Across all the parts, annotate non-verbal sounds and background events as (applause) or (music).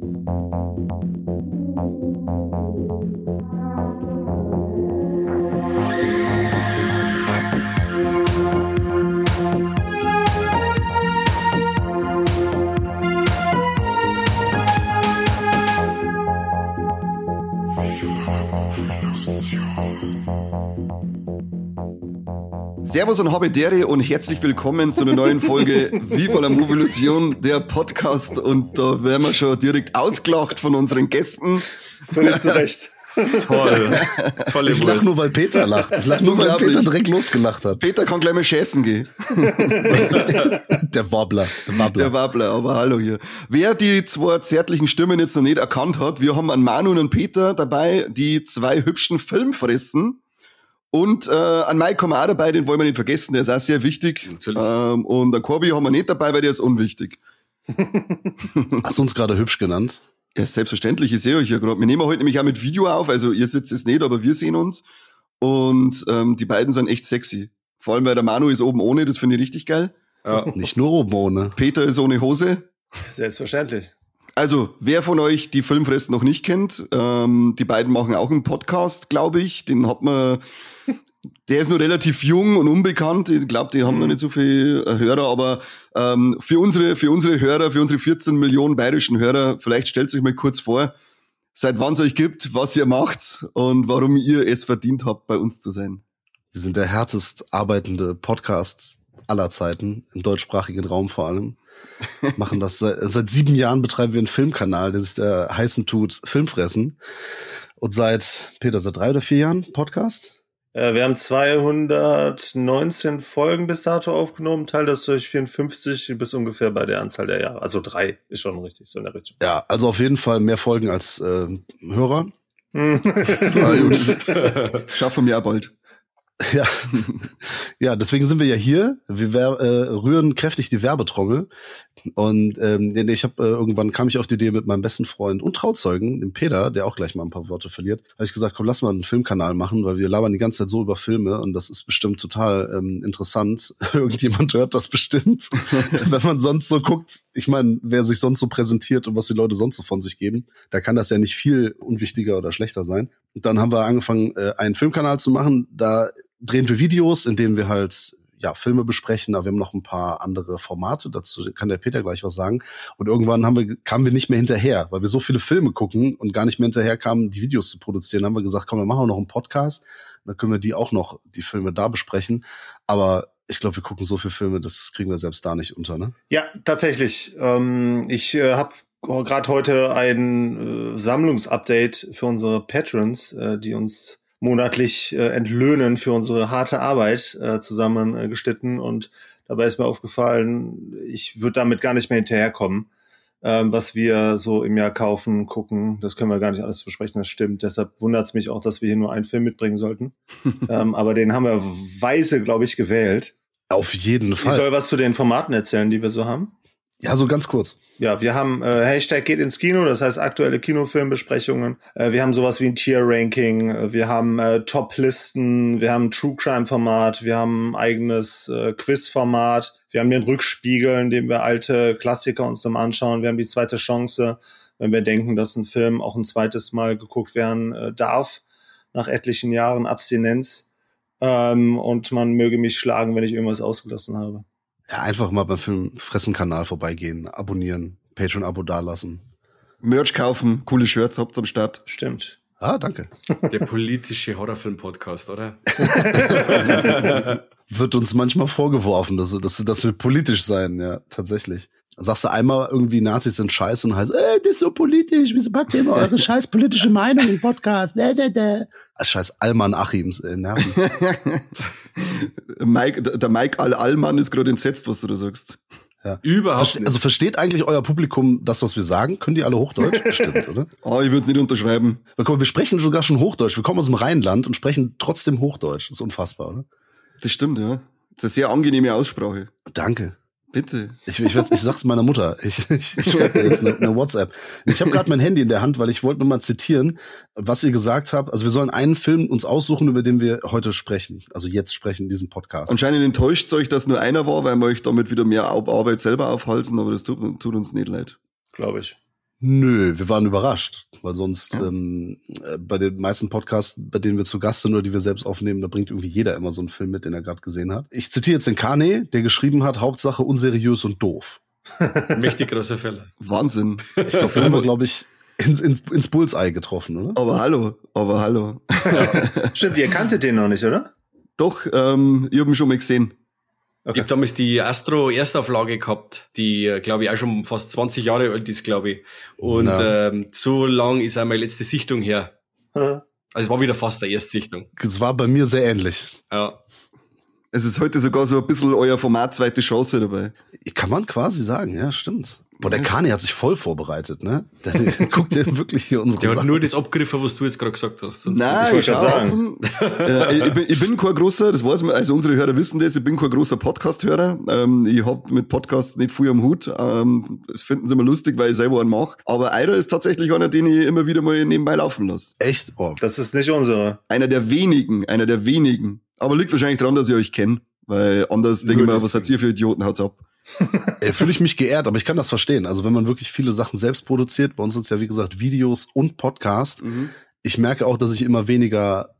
you Servus und Habedere und herzlich willkommen zu einer neuen Folge (laughs) Viva la Mobilusion, der Podcast. Und da werden wir schon direkt ausgelacht von unseren Gästen. Völlig zu (laughs) Recht. Toll. (laughs) Tolle Ich lach nur, weil Peter lacht. Ich lach nur, weil. Peter direkt losgelacht hat. Peter kann gleich mal schießen gehen. Der Wobbler. Der Wobbler. Der Wabbler, aber hallo hier. Wer die zwei zärtlichen Stimmen jetzt noch nicht erkannt hat, wir haben einen Manu und einen Peter dabei, die zwei hübschen Filmfressen. Und äh, an Mike haben wir auch dabei, den wollen wir nicht vergessen, der ist auch sehr wichtig. Natürlich. Ähm, und an Corby haben wir nicht dabei, weil der ist unwichtig. (laughs) Hast du uns gerade hübsch genannt? Ja, selbstverständlich, ich sehe euch ja gerade. Wir nehmen heute nämlich auch mit Video auf, also ihr sitzt es nicht, aber wir sehen uns. Und ähm, die beiden sind echt sexy. Vor allem, weil der Manu ist oben ohne, das finde ich richtig geil. Ja. Nicht nur oben ohne. Peter ist ohne Hose. Selbstverständlich. Also, wer von euch die Filmfressen noch nicht kennt, ähm, die beiden machen auch einen Podcast, glaube ich. Den hat man, der ist nur relativ jung und unbekannt. Ich glaube, die haben noch nicht so viel äh, Hörer, aber ähm, für unsere, für unsere Hörer, für unsere 14 Millionen bayerischen Hörer, vielleicht stellt euch mal kurz vor, seit wann es euch gibt, was ihr macht und warum ihr es verdient habt, bei uns zu sein. Wir sind der härtest arbeitende Podcast aller Zeiten, im deutschsprachigen Raum vor allem. (laughs) Machen das seit, seit sieben Jahren betreiben wir einen Filmkanal, der sich der heißen tut Filmfressen. Und seit, Peter, seit drei oder vier Jahren Podcast? Äh, wir haben 219 Folgen bis dato aufgenommen, teil das durch 54 bis ungefähr bei der Anzahl der Jahre. Also drei ist schon richtig, so in der Richtung. Ja, also auf jeden Fall mehr Folgen als äh, Hörer. Hm. Ah, gut. (laughs) Schaffen wir auch bald. (laughs) Ja. ja, deswegen sind wir ja hier. Wir äh, rühren kräftig die Werbetrommel. Und ähm, ich habe äh, irgendwann kam ich auf die Idee mit meinem besten Freund und Trauzeugen, dem Peter, der auch gleich mal ein paar Worte verliert, habe ich gesagt, komm, lass mal einen Filmkanal machen, weil wir labern die ganze Zeit so über Filme und das ist bestimmt total ähm, interessant. (laughs) Irgendjemand hört das bestimmt, (laughs) wenn man sonst so guckt. Ich meine, wer sich sonst so präsentiert und was die Leute sonst so von sich geben, da kann das ja nicht viel unwichtiger oder schlechter sein. Und dann haben wir angefangen, äh, einen Filmkanal zu machen. Da drehen wir Videos, in denen wir halt ja Filme besprechen, aber wir haben noch ein paar andere Formate. Dazu kann der Peter gleich was sagen. Und irgendwann haben wir, kamen wir nicht mehr hinterher, weil wir so viele Filme gucken und gar nicht mehr hinterher kamen, die Videos zu produzieren. Dann haben wir gesagt, komm, wir machen noch einen Podcast. Dann können wir die auch noch, die Filme da besprechen. Aber ich glaube, wir gucken so viele Filme, das kriegen wir selbst da nicht unter, ne? Ja, tatsächlich. Ähm, ich äh, habe gerade heute ein äh, Sammlungsupdate für unsere Patrons, äh, die uns monatlich äh, entlöhnen für unsere harte Arbeit äh, zusammengeschnitten und dabei ist mir aufgefallen, ich würde damit gar nicht mehr hinterherkommen, ähm, was wir so im Jahr kaufen, gucken. Das können wir gar nicht alles besprechen, das stimmt. Deshalb wundert es mich auch, dass wir hier nur einen Film mitbringen sollten. (laughs) ähm, aber den haben wir weise, glaube ich, gewählt. Auf jeden Ich Fall. soll was zu den Formaten erzählen, die wir so haben. Ja, so ganz kurz. Ja, wir haben äh, Hashtag geht ins Kino, das heißt aktuelle Kinofilmbesprechungen. Äh, wir haben sowas wie ein Tier-Ranking, äh, wir haben äh, Top-Listen, wir haben ein True-Crime-Format, wir haben ein eigenes äh, Quiz-Format, wir haben den Rückspiegel, in dem wir alte Klassiker uns dann anschauen, wir haben die zweite Chance, wenn wir denken, dass ein Film auch ein zweites Mal geguckt werden äh, darf, nach etlichen Jahren Abstinenz. Ähm, und man möge mich schlagen, wenn ich irgendwas ausgelassen habe. Ja, einfach mal beim Filmfressen-Kanal vorbeigehen, abonnieren, Patreon-Abo dalassen. Merch kaufen, coole Shirts habt am Start. Stimmt. Ah, danke. Der politische Horrorfilm-Podcast, oder? (laughs) Wird uns manchmal vorgeworfen, dass, dass, dass wir politisch sein, ja, tatsächlich. Sagst du einmal irgendwie Nazis sind scheiße und heißt, äh, das ist so politisch, wieso packt ihr immer eure (laughs) scheiß politische Meinung im Podcast? Scheiß Alman Achims, äh, nerven. (laughs) Mike, der Mike Al-Allmann ist gerade entsetzt, was du da sagst. Überhaupt Verste also versteht eigentlich euer Publikum das, was wir sagen? Können die alle Hochdeutsch? (laughs) Bestimmt, oder? Oh, ich würde es nicht unterschreiben. Weil, guck mal, wir sprechen sogar schon Hochdeutsch. Wir kommen aus dem Rheinland und sprechen trotzdem Hochdeutsch. Das ist unfassbar, oder? Das stimmt, ja. Das ist eine sehr angenehme Aussprache. Danke. Bitte. Ich, ich, ich sag's meiner Mutter. Ich, ich, ich schreibe dir jetzt eine, eine WhatsApp. Ich habe gerade mein Handy in der Hand, weil ich wollte nur mal zitieren, was ihr gesagt habt. Also wir sollen einen Film uns aussuchen, über den wir heute sprechen. Also jetzt sprechen in diesem Podcast. Anscheinend enttäuscht euch, dass nur einer war, weil wir euch damit wieder mehr Ar- Arbeit selber aufhalten, aber das tut, tut uns nicht leid. Glaube ich. Nö, wir waren überrascht, weil sonst Ja. ähm, äh, bei den meisten Podcasts, bei denen wir zu Gast sind oder die wir selbst aufnehmen, da bringt irgendwie jeder immer so einen Film mit, den er gerade gesehen hat. Ich zitiere jetzt den Kane, der geschrieben hat, Hauptsache unseriös und doof. (laughs) Mächtig großer Fälle. Wahnsinn. Ich glaube, den haben wir, glaube ich, ins, ins, ins Bullseye getroffen, oder? Aber hallo, aber hallo. (laughs) Stimmt, ihr kanntet den noch nicht, oder? Doch, ähm, ich habe ihn schon mal gesehen. Ich habe damals die Astro Erstauflage gehabt, die, glaube ich, auch schon fast 20 Jahre alt ist, glaube ich. Und Ja. ähm, so lang ist auch meine letzte Sichtung her. Also es war wieder fast der Erstsichtung. Es war bei mir sehr ähnlich. Ja. Es ist heute sogar so ein bisschen euer Format zweite Chance dabei. Kann man quasi sagen, ja, stimmt. Boah, der Kane hat sich voll vorbereitet, ne? Der, (laughs) der guckt ja wirklich hier unsere Der hat Sachen. nur das abgegriffen, was du jetzt gerade gesagt hast. Sonst Nein, wollte ich, gerade sagen. (laughs) äh, ich, bin, ich bin kein großer, das weiß man, also unsere Hörer wissen das, ich bin kein großer Podcast-Hörer. Ähm, ich hab mit Podcasts nicht viel am Hut. Ähm, das finden sie immer lustig, weil ich selber einen mache. Aber Eira ist tatsächlich einer, den ich immer wieder mal nebenbei laufen lasse. Echt? Oh, Das ist nicht unsere. Einer der wenigen, einer der wenigen. Aber liegt wahrscheinlich daran, dass ich euch kenne. Weil anders denke ich das- was seid ihr für Idioten, haut's ab. (laughs) Fühle ich mich geehrt, aber ich kann das verstehen. Also wenn man wirklich viele Sachen selbst produziert, bei uns sind es ja wie gesagt Videos und Podcast. Ich merke auch, dass ich immer weniger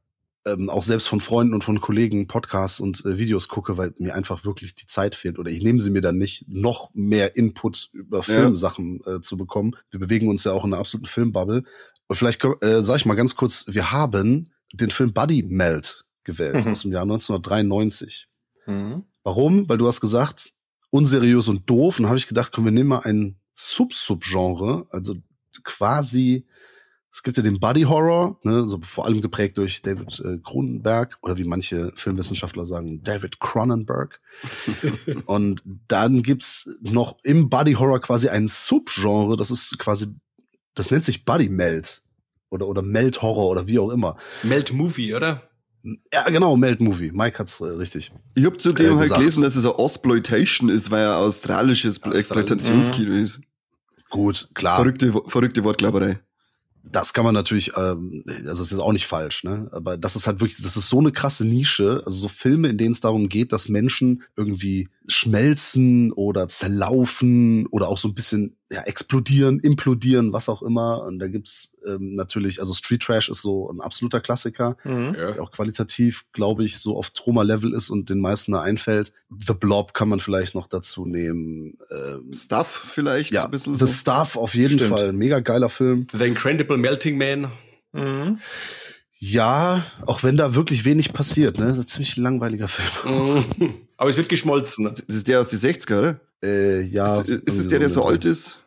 ähm, auch selbst von Freunden und von Kollegen Podcasts und äh, Videos gucke, weil mir einfach wirklich die Zeit fehlt oder ich nehme sie mir dann nicht, noch mehr Input über Filmsachen äh, zu bekommen. Wir bewegen uns ja auch in einer absoluten Filmbubble. Und vielleicht äh, sage ich mal ganz kurz, wir haben den Film Buddy Melt gewählt Mhm. aus dem Jahr 1993. Mhm. Warum? Weil du hast gesagt, unseriös und doof. Und dann habe ich gedacht, komm, wir nehmen mal ein Sub-Sub-Genre, also quasi, es gibt ja den Body Horror, ne, so vor allem geprägt durch David äh, Cronenberg oder wie manche Filmwissenschaftler sagen, David Cronenberg. (laughs) und dann gibt's noch im Body Horror quasi ein Subgenre, das ist quasi, das nennt sich Body Melt oder oder Melt Horror oder wie auch immer. Melt Movie, oder? Ja, genau, Melt Movie. Mike hat's äh, richtig. Ich habe zudem Äh, halt gesagt. gelesen, dass es ein Ausploitation ist, weil er australisches Australien. Exploitationskino ist. Gut, klar. Verrückte, verrückte Wortklauberei. das kann man natürlich, ähm, also das ist auch nicht falsch, ne? Aber das ist halt wirklich, das ist so eine krasse Nische, also so Filme, in denen es darum geht, dass Menschen irgendwie schmelzen oder zerlaufen oder auch so ein bisschen ja, explodieren, implodieren, was auch immer. Und da gibt's ähm, natürlich, also Street Trash ist so ein absoluter Klassiker, Mhm. der auch qualitativ, glaube ich, so auf Troma-Level ist und den meisten da einfällt. The Blob kann man vielleicht noch dazu nehmen. Ähm, Stuff vielleicht ja, ein bisschen The so. Stuff auf jeden Stimmt. Fall, mega geiler Film. The Incredible Melting Man. Mhm. Ja, auch wenn da wirklich wenig passiert, ne? Das ist ein ziemlich langweiliger Film. Mhm. Aber es wird geschmolzen. Das ist der aus den 60er, oder? Äh, ja. ist, ist es der, der so alt ist?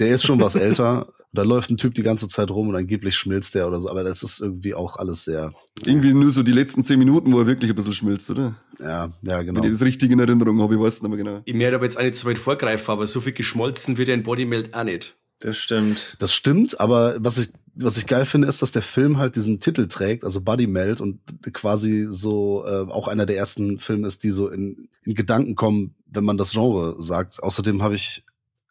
Der ist schon was älter. Da läuft ein Typ die ganze Zeit rum und angeblich schmilzt der oder so. Aber das ist irgendwie auch alles sehr, Irgendwie nur so die letzten zehn Minuten, wo er wirklich ein bisschen schmilzt, oder? ja, ja, genau. Wenn ich das richtig in Erinnerung habe, ich weiß es nicht mehr genau. Ich werde aber jetzt auch nicht so weit vorgreifen, aber so viel geschmolzen wird ja in Bodymelt auch nicht. Das stimmt. Das stimmt, aber was ich, was ich geil finde, ist, dass der Film halt diesen Titel trägt, also Buddy Melt und quasi so äh, auch einer der ersten Filme ist, die so in, in Gedanken kommen, wenn man das Genre sagt. Außerdem habe ich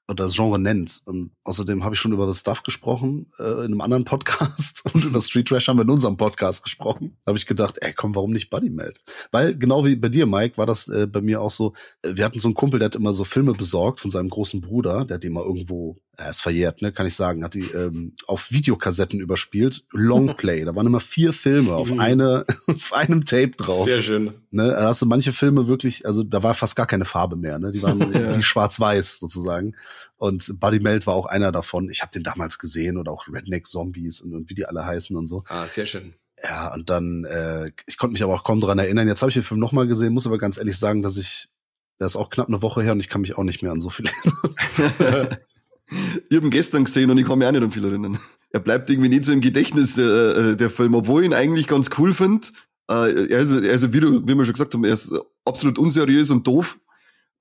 oder das Genre nennt. Und außerdem habe ich schon über The Stuff gesprochen äh, in einem anderen Podcast (laughs) und über Street Trash haben wir in unserem Podcast gesprochen. Habe ich gedacht, ey, komm, warum nicht Buddy Melt? Weil genau wie bei dir, Mike, war das äh, bei mir auch so. äh, Wir hatten so einen Kumpel, der hat immer so Filme besorgt von seinem großen Bruder, der hat die mal irgendwo, er ist verjährt, ne, kann ich sagen, hat die ähm, auf Videokassetten überspielt, Longplay. (laughs) Da waren immer vier Filme auf Mhm. eine, (laughs) auf einem Tape drauf. Sehr schön. Ne, da hast du manche Filme wirklich, also da war fast gar keine Farbe mehr, ne? Die waren (laughs) Ja. wie schwarz-weiß sozusagen. Und Buddy Melt war auch einer davon. Ich habe den damals gesehen oder auch Redneck Zombies und, und wie die alle heißen und so. Ah, sehr schön. Ja, und dann, äh, ich konnte mich aber auch kaum dran erinnern. Jetzt habe ich den Film nochmal gesehen, muss aber ganz ehrlich sagen, dass ich, das ist auch knapp eine Woche her und ich kann mich auch nicht mehr an so viele. Ich habe ihn gestern gesehen und ich kann mich auch nicht an viel erinnern. Er bleibt irgendwie nicht so im Gedächtnis, äh, äh, der Film, obwohl ich ihn eigentlich ganz cool finde. Äh, er ist, er ist, wie, du, wie wir schon gesagt haben, er ist absolut unseriös und doof.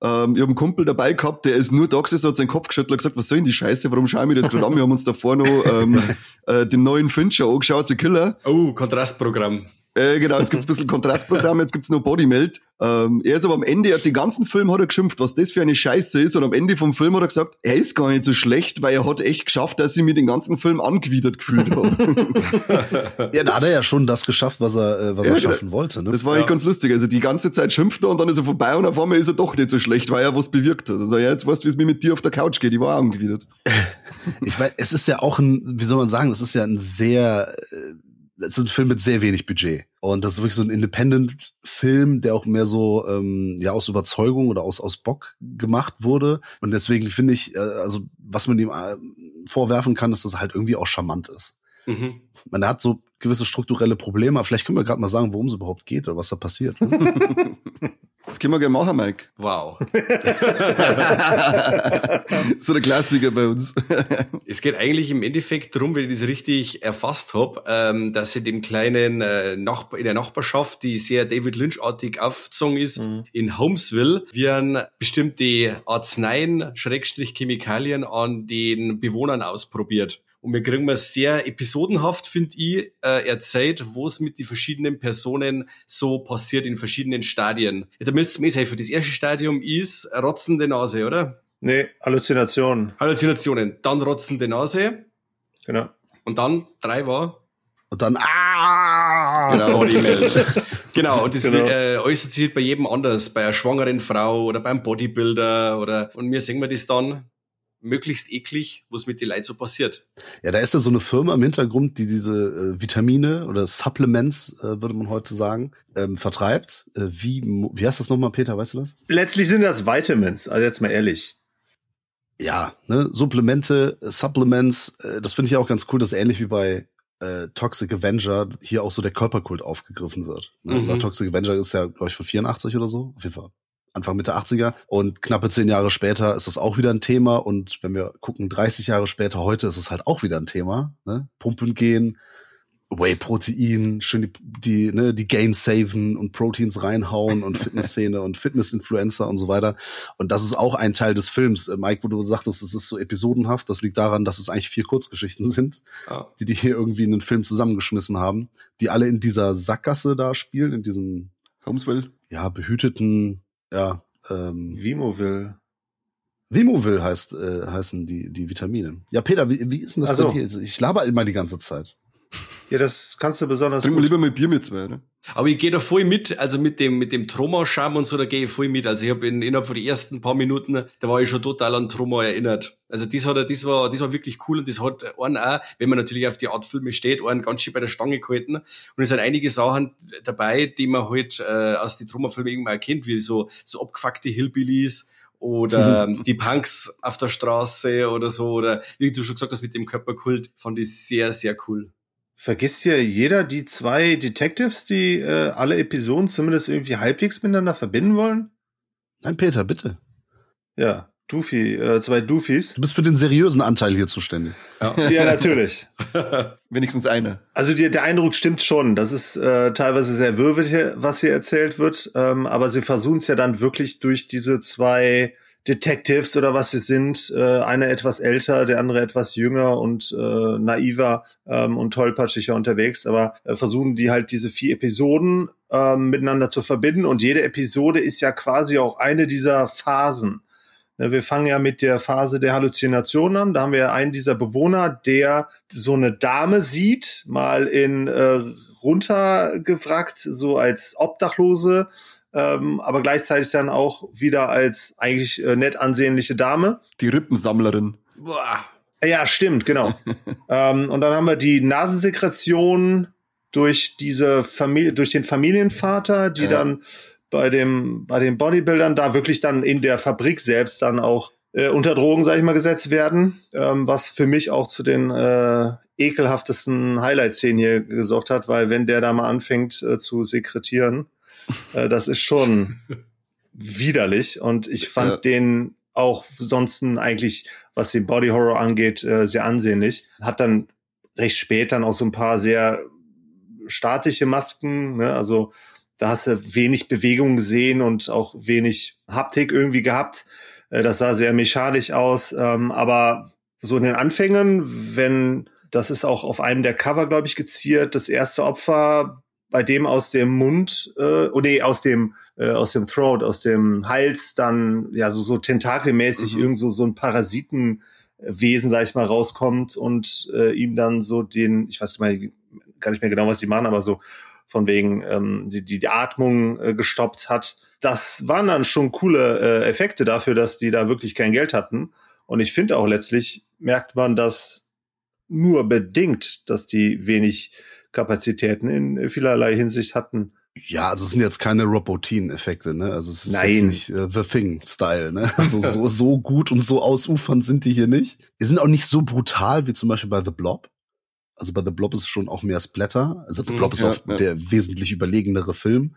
Ähm, ich habe einen Kumpel dabei gehabt, der ist nur da gesessen, hat seinen Kopf geschüttelt und gesagt, was soll denn die Scheiße, warum schauen wir das gerade an? Wir haben uns davor noch ähm, (laughs) äh, den neuen Fincher angeschaut, The Killer. Oh, Kontrastprogramm. Äh, genau, jetzt gibt's (laughs) ein bisschen Kontrastprogramm, jetzt gibt's nur Bodymelt. Ähm, er ist aber am Ende, er hat den ganzen Film hat er geschimpft, was das für eine Scheiße ist. Und am Ende vom Film hat er gesagt, er ist gar nicht so schlecht, weil er hat echt geschafft, dass ich mir den ganzen Film angewidert gefühlt habe. (laughs) ja, da hat er ja schon das geschafft, was er, äh, was Ja, er genau. schaffen wollte. Ne? Das war Ja. ganz lustig. Also die ganze Zeit schimpft er und dann ist er vorbei und auf einmal ist er doch nicht so schlecht, weil er was bewirkt hat. Also ja, jetzt weißt du, wie es mir mit dir auf der Couch geht. Ich war angewidert. (laughs) ich meine, es ist ja auch ein, wie soll man sagen, es ist ja ein sehr, äh, es ist ein Film mit sehr wenig Budget. Und das ist wirklich so ein Independent-Film, der auch mehr so ähm, ja aus Überzeugung oder aus, aus Bock gemacht wurde. Und deswegen finde ich, äh, also was man ihm äh, vorwerfen kann, ist, dass er halt irgendwie auch charmant ist. Mhm. Man hat so gewisse strukturelle Probleme. Vielleicht können wir gerade mal sagen, worum es überhaupt geht oder was da passiert. Ne? (laughs) Das können wir gerne machen, Mike. Wow. (laughs) (laughs) so der Klassiker bei uns. es geht eigentlich im Endeffekt darum, wenn ich das richtig erfasst habe, ähm, dass sie dem kleinen äh, Nachbar in der Nachbarschaft, die sehr David Lynch-artig aufgezogen ist, mhm. in Holmesville, werden bestimmte Arzneien, Schrägstrich Chemikalien an den Bewohnern ausprobiert. Und wir kriegen mal sehr episodenhaft, finde ich, äh, erzählt, wo es mit den verschiedenen Personen so passiert in verschiedenen Stadien. Ja, da müsst ihr mir helfen. Das erste Stadium ist rotzende Nase, oder? Nee, Halluzinationen. Halluzinationen. Dann rotzende Nase. Genau. Und dann drei war. Und dann ah! Genau, (laughs) genau, und das genau. Äh, äußert sich bei jedem anders, bei einer schwangeren Frau oder beim Bodybuilder oder und mir sehen wir das dann möglichst eklig, was mit den Leuten so passiert. Ja, da ist ja so eine Firma im Hintergrund, die diese äh, Vitamine oder Supplements, äh, würde man heute sagen, ähm, vertreibt. Äh, wie, wie heißt das nochmal, Peter, weißt du das? Letztlich sind das Vitamins, also jetzt mal ehrlich. Ja, ne, Supplemente, äh, Supplements, äh, das finde ich auch ganz cool, dass ähnlich wie bei äh, Toxic Avenger hier auch so der Körperkult aufgegriffen wird. Ne? Mhm. Toxic Avenger ist ja, glaube ich, von 84 oder so. Auf jeden Fall Anfang Mitte 80er. Und knappe zehn Jahre später ist das auch wieder ein Thema. Und wenn wir gucken, 30 Jahre später, heute ist es halt auch wieder ein Thema. Ne? Pumpen gehen, Whey-Protein, schön die, die, ne, die Gain saven und Proteins reinhauen und (laughs) Fitnessszene und Fitness-Influencer und so weiter. Und das ist auch ein Teil des Films. Äh, Mike, wo du sagtest, es ist so episodenhaft, das liegt daran, dass es eigentlich vier Kurzgeschichten sind, oh. die die hier irgendwie in den Film zusammengeschmissen haben, die alle in dieser Sackgasse da spielen, in diesem Homesville. Ja, behüteten ja, ähm, Vimovil. Vimovil heißt, äh, heißen die, die Vitamine. Ja, Peter, wie, wie ist denn das also, bei dir? Ich laber immer die ganze Zeit. Ja, das kannst du besonders Trink mal lieber mit Bier mit zwei, ne? Aber ich gehe da voll mit, also mit dem, mit dem Troma-Scham und so, da gehe ich voll mit. Also ich habe innerhalb von den ersten paar Minuten, da war ich schon total an Troma erinnert. Also das hat, das war, das war wirklich cool und das hat einen auch, wenn man natürlich auf die Art Filme steht, einen ganz schön bei der Stange gehalten. Und es sind einige Sachen dabei, die man halt äh, aus den Troma-Filmen irgendwie erkennt, wie so, so abgefuckte Hillbillies oder (laughs) die Punks auf der Straße oder so, oder wie du schon gesagt hast, mit dem Körperkult, fand ich sehr, sehr cool. Vergisst hier jeder die zwei Detectives, die äh, alle Episoden zumindest irgendwie halbwegs miteinander verbinden wollen? Nein, Peter, bitte. Ja, Doofy, äh, zwei Doofies. Du bist für den seriösen Anteil hier zuständig. Ja, (laughs) ja natürlich. (laughs) Wenigstens eine. Also die, der Eindruck stimmt schon. Das ist äh, teilweise sehr würdig, was hier erzählt wird. Ähm, aber sie versuchen es ja dann wirklich durch diese zwei Detectives oder was sie sind. Äh, einer etwas älter, der andere etwas jünger und äh, naiver ähm, und tollpatschiger unterwegs. Aber äh, versuchen die halt diese vier Episoden ähm, miteinander zu verbinden. Und jede Episode ist ja quasi auch eine dieser Phasen. Ne, wir fangen ja mit der Phase der Halluzination an. Da haben wir einen dieser Bewohner, der so eine Dame sieht, mal in äh, runtergefragt, so als Obdachlose ähm, aber gleichzeitig dann auch wieder als eigentlich äh, nett ansehnliche Dame. Die Rippensammlerin. Boah. Ja, stimmt, genau. (laughs) ähm, und dann haben wir die Nasensekretion durch diese Familie, durch den Familienvater, die ja. dann bei dem, bei den Bodybuildern da wirklich dann in der Fabrik selbst dann auch äh, unter Drogen, sag ich mal, gesetzt werden, ähm, was für mich auch zu den äh, ekelhaftesten Highlight-Szenen hier gesorgt hat, weil wenn der da mal anfängt äh, zu sekretieren, äh, das ist schon (laughs) widerlich und ich fand ja. den auch sonst eigentlich, was den Body Horror angeht, äh, sehr ansehnlich. Hat dann recht spät dann auch so ein paar sehr statische Masken, ne? also da hast du wenig Bewegung gesehen und auch wenig Haptik irgendwie gehabt. Äh, das sah sehr mechanisch aus, ähm, aber so in den Anfängen, wenn das ist auch auf einem der Cover, glaube ich, geziert, das erste Opfer bei dem aus dem Mund, äh, oh nee, aus dem, äh, aus dem Throat, aus dem Hals dann, ja, so, so tentakelmäßig mhm. irgend so, so ein Parasitenwesen, sag ich mal, rauskommt und äh, ihm dann so den, ich weiß gar nicht mehr genau, was die machen, aber so von wegen ähm, die, die Atmung äh, gestoppt hat. Das waren dann schon coole äh, Effekte dafür, dass die da wirklich kein Geld hatten. Und ich finde auch letztlich merkt man das nur bedingt, dass die wenig Kapazitäten in vielerlei Hinsicht hatten. Ja, also es sind jetzt keine Robotin-Effekte, ne? Also es ist Nein. jetzt nicht äh, The Thing-Style, ne? (laughs) Also so, so gut und so ausufernd sind die hier nicht. Die sind auch nicht so brutal wie zum Beispiel bei The Blob. Also bei The Blob ist es schon auch mehr Splatter. Also The Mhm, Blob ist ja, auch ja. der wesentlich überlegenere Film,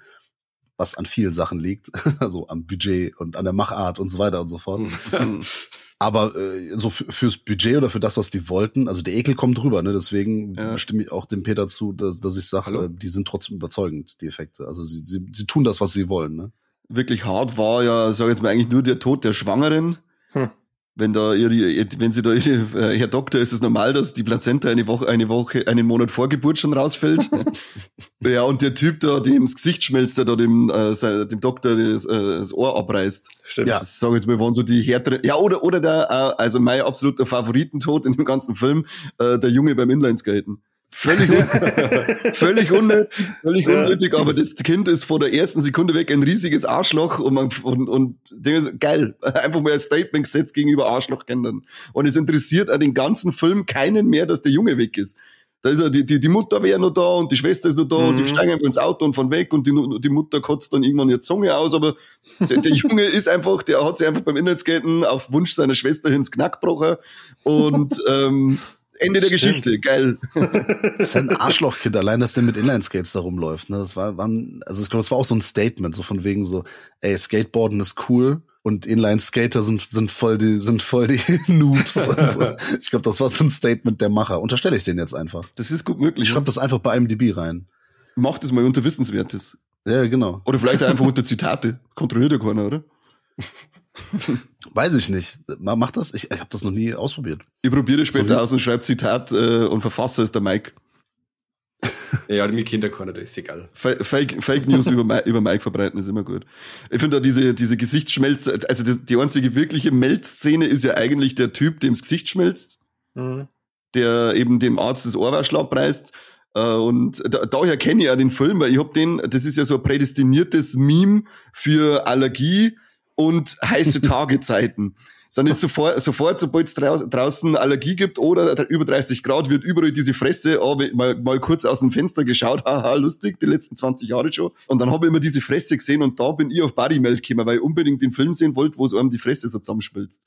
was an vielen Sachen liegt. (laughs) Also am Budget und an der Machart und so weiter und so fort. (laughs) Aber äh, so fürs Budget oder für das, was die wollten, also der Ekel kommt rüber, ne? Deswegen Ja. stimme ich auch dem Peter zu, dass, dass ich sage, äh, die sind trotzdem überzeugend, die Effekte. Also sie, sie, sie tun das, was sie wollen, ne? Wirklich hart war ja, sag jetzt mal eigentlich nur der Tod der Schwangeren. Hm. Wenn da ihre, wenn sie da ihre, äh, Herr Doktor, ist es normal, dass die Plazenta eine Woche, eine Woche, einen Monat vor Geburt schon rausfällt. (laughs) ja, und der Typ da, dem das Gesicht schmelzt, der da dem, äh, dem Doktor das, äh, das Ohr abreißt. Stimmt. Ja. Sag jetzt mal, waren so die härteren. Ja, oder, oder der, äh, also mein absoluter Favoritentod in dem ganzen Film, äh, der Junge beim Inlineskaten. Völlig, un (laughs) völlig unnötig, völlig Ja. unnötig, aber das Kind ist vor der ersten Sekunde weg ein riesiges Arschloch und man, und, und Ding ist, geil. (laughs) Einfach mal ein Statement gesetzt gegenüber Arschlochkindern. Und es interessiert auch den ganzen Film keinen mehr, dass der Junge weg ist. Da ist ja die, die, die Mutter wäre noch da und die Schwester ist noch da und die Mhm. steigen einfach ins Auto und von weg und die, die Mutter kotzt dann irgendwann ihre Zunge aus, aber der, der Junge ist einfach, der hat sich einfach beim Inlineskaten auf Wunsch seiner Schwester ins Knack gebrochen und ähm, Ende der Stimmt. Geschichte, geil. (laughs) Das ist ein Arschlochkind, allein, dass der mit Inline-Skates da rumläuft. Ne? Das war, waren, also ich glaube, das war auch so ein Statement, so von wegen so, ey, Skateboarden ist cool und Inline-Skater sind, sind voll die, sind voll die (laughs) Noobs. so. (laughs) Ich glaube, das war so ein Statement der Macher. Unterstelle ich den jetzt einfach. Das ist gut Ich möglich. schreibe das einfach bei IMDb rein. Mach das mal unter Wissenswertes. Ja, genau. Oder vielleicht einfach unter Zitate. Kontrolliert ja keiner, oder? (laughs) Weiß ich nicht. Ma- Macht das? Ich, ich habe das noch nie ausprobiert. Ich probiere das später So aus und schreibe Zitat äh, und Verfasser ist der Mike. (laughs) Ja, mir Kinder keiner, das ist egal. Fa- Fake, Fake News über, Mi- über Mike verbreiten ist immer gut. Ich finde da diese, diese Gesichtsschmelz, also die, die einzige wirkliche Melzszene ist ja eigentlich der Typ, dem das Gesicht schmelzt, Mhm. der eben dem Arzt das Ohrwaschel abreißt. Äh, Und da, daher kenne ich ja den Film, weil ich hab den, das ist ja so ein prädestiniertes Meme für Allergie und heiße (laughs) Tagezeiten. Dann ist sofort, sofort sobald es drau draußen Allergie gibt oder über 30 Grad, wird überall diese Fresse, oh, mal, mal kurz aus dem Fenster geschaut, (laughs) haha, lustig, die letzten 20 Jahre schon. Und dann habe ich immer diese Fresse gesehen und da bin ich auf Bodymelt gekommen, weil ich unbedingt den Film sehen wollte, wo es einem die Fresse so zusammenschmilzt.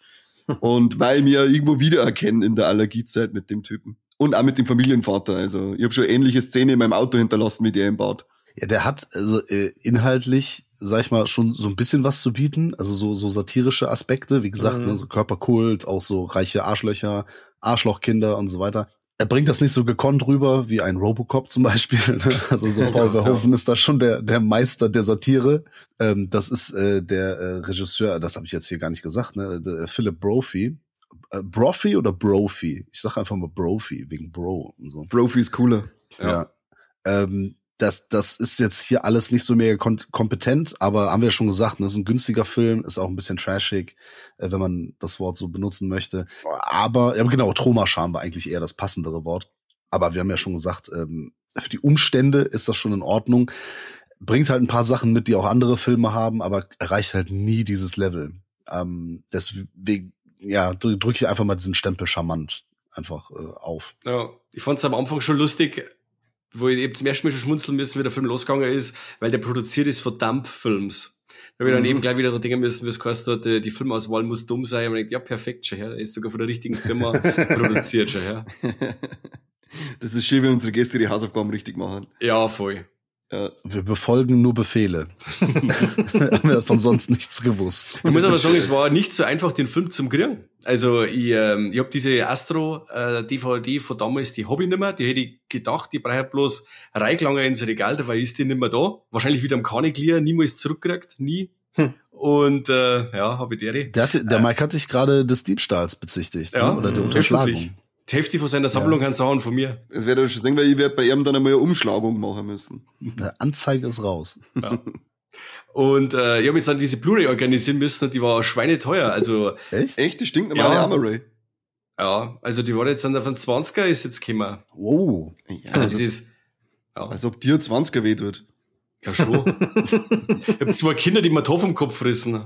(laughs) Und weil ich mir irgendwo wiedererkennen in der Allergiezeit mit dem Typen. Und auch mit dem Familienvater. Also ich habe schon ähnliche Szene in meinem Auto hinterlassen wie der im Bad. Ja, der hat also äh, inhaltlich, sag ich mal, schon so ein bisschen was zu bieten. Also so, so satirische Aspekte, wie gesagt, Mhm. ne, so Körperkult, auch so reiche Arschlöcher, Arschlochkinder und so weiter. Er bringt das nicht so gekonnt rüber wie ein Robocop zum Beispiel. Ne? (laughs) Also so Paul Verhoeven ist da schon der, der Meister der Satire. Ähm, das ist äh, der äh, Regisseur, das habe ich jetzt hier gar nicht gesagt, ne? Der, Philip Brophy. Äh, Brophy oder Brophy? Ich sage einfach mal Brophy, wegen Bro und so. Brophy ist cooler. Ja. Ähm, das, das ist jetzt hier alles nicht so mega kompetent, aber haben wir ja schon gesagt, ne, ist ein günstiger Film, ist auch ein bisschen trashig, äh, wenn man das Wort so benutzen möchte. Aber, ja, genau, Traumascham war eigentlich eher das passendere Wort. Aber wir haben ja schon gesagt, ähm, für die Umstände ist das schon in Ordnung. Bringt halt ein paar Sachen mit, die auch andere Filme haben, aber erreicht halt nie dieses Level. Ähm, deswegen, ja, drücke drück ich einfach mal diesen Stempel charmant einfach äh, auf. Ja, ich fand es am Anfang schon lustig, wo ich eben zum ersten Mal schon schmunzeln müssen, wie der Film losgegangen ist, weil der produziert ist von Dump-Films. Da habe ich dann Mhm. eben gleich wieder denken müssen, wie es heißt, hat, die, Filmauswahl muss dumm sein. Und ich denk, ja, perfekt, schon her. Der ist sogar von der richtigen Firma (laughs) produziert, schon her. Das ist schön, wenn unsere Gäste die Hausaufgaben richtig machen. Ja, voll. Ja. Wir befolgen nur Befehle. (laughs) Haben wir von sonst nichts gewusst. Ich muss aber sagen, es war nicht so einfach, den Film zu kriegen. Also ich, ähm, ich habe diese Astro äh, DVD von damals, die hab ich nicht mehr. Die hätte ich gedacht, die braucht bloß reingelangen ins Regal, dabei ist die nicht mehr da. Wahrscheinlich wieder am Kaniklier, niemals zurückgekriegt, nie. Hm. Und äh, ja, habe ich die. Der, hatte, der Mike hat dich gerade des Diebstahls bezichtigt Ja, ne? oder der mhm, Unterschlagung. öffentlich. Die Hälfte von seiner Sammlung an Sachen von mir. Das werde ich schon sehen, weil ich werde bei ihm dann einmal eine Umschlagung machen müssen. Eine Anzeige ist raus. Ja. Und äh, ich habe jetzt dann diese Blu-ray organisieren müssen und die war schweineteuer. Also Echt? Echt? Die stinknormale Ja. Armory. ja, also die war jetzt an der von 20er ist jetzt gekommen. Wow. Ja, Also also, das ist ja. als ob dir 20er weh tut. Ja, schon. (laughs) ich habe zwei Kinder, die mir Topf vom Kopf frissen.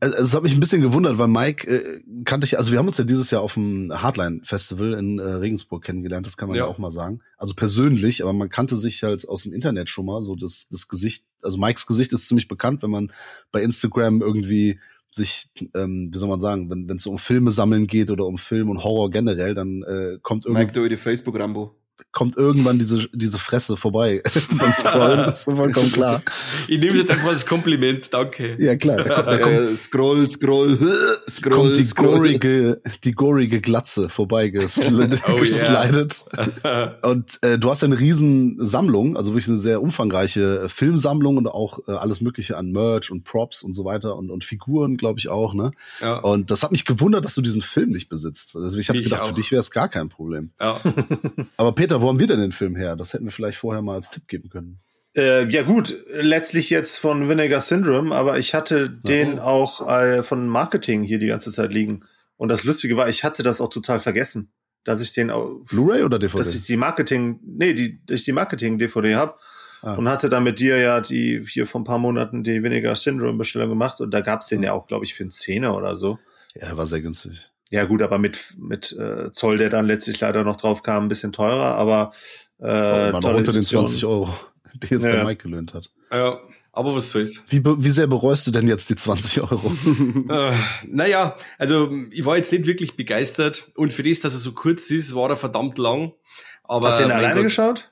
Also, es hat mich ein bisschen gewundert, weil Mike äh, kannte ich, also wir haben uns ja dieses Jahr auf dem Hardline Festival in äh, Regensburg kennengelernt, das kann man ja. ja. auch mal sagen. Also persönlich, aber man kannte sich halt aus dem Internet schon mal, so das, das Gesicht, also Mikes Gesicht ist ziemlich bekannt, wenn man bei Instagram irgendwie sich, ähm, wie soll man sagen, wenn es so um Filme sammeln geht oder um Film und Horror generell, dann äh, kommt irgendwie. Mike, du die Facebook-Rambo kommt irgendwann diese, diese Fresse vorbei (laughs) beim Scrollen. Das ist vollkommen klar. Ich nehme es jetzt einfach als Kompliment, danke. Ja, klar. Da kommt, da kommt, äh, scroll, scroll, (laughs) scroll, kommt die scroll. gorige, die gorige Glatze vorbei (laughs) geslidet. Oh, yeah. Und äh, du hast ja eine riesen Sammlung, also wirklich eine sehr umfangreiche Filmsammlung und auch äh, alles mögliche an Merch und Props und so weiter und, und Figuren, glaube ich auch, ne? Ja. Und das hat mich gewundert, dass du diesen Film nicht besitzt. Also ich hatte gedacht, auch. für dich wäre es gar kein Problem. Ja. Aber Peter, wo haben wir denn den Film her? Das hätten wir vielleicht vorher mal als Tipp geben können. Äh, ja gut, letztlich jetzt von Vinegar Syndrome, aber ich hatte den oh. auch äh, von Marketing hier die ganze Zeit liegen. Und das Lustige war, ich hatte das auch total vergessen, dass ich den auf Blu-ray oder DVD, dass ich die Marketing, nee, die, dass ich die Marketing DVD habe ah. und hatte dann mit dir ja die hier vor ein paar Monaten die Vinegar Syndrome Bestellung gemacht und da gab's den ja auch, glaube ich, für einen Zehner oder so. Ja, war sehr günstig. Ja gut, aber mit, mit äh, Zoll, der dann letztlich leider noch drauf kam, ein bisschen teurer, aber äh, oh, noch unter den 20 Euro, die jetzt ja. der Mike gelöhnt hat. Ja, aber was soll's. Wie, wie sehr bereust du denn jetzt die 20 Euro? (laughs) äh, naja, also ich war jetzt nicht wirklich begeistert und für das, dass er so kurz ist, war er verdammt lang. Aber Hast du ihn alleine Gott, geschaut?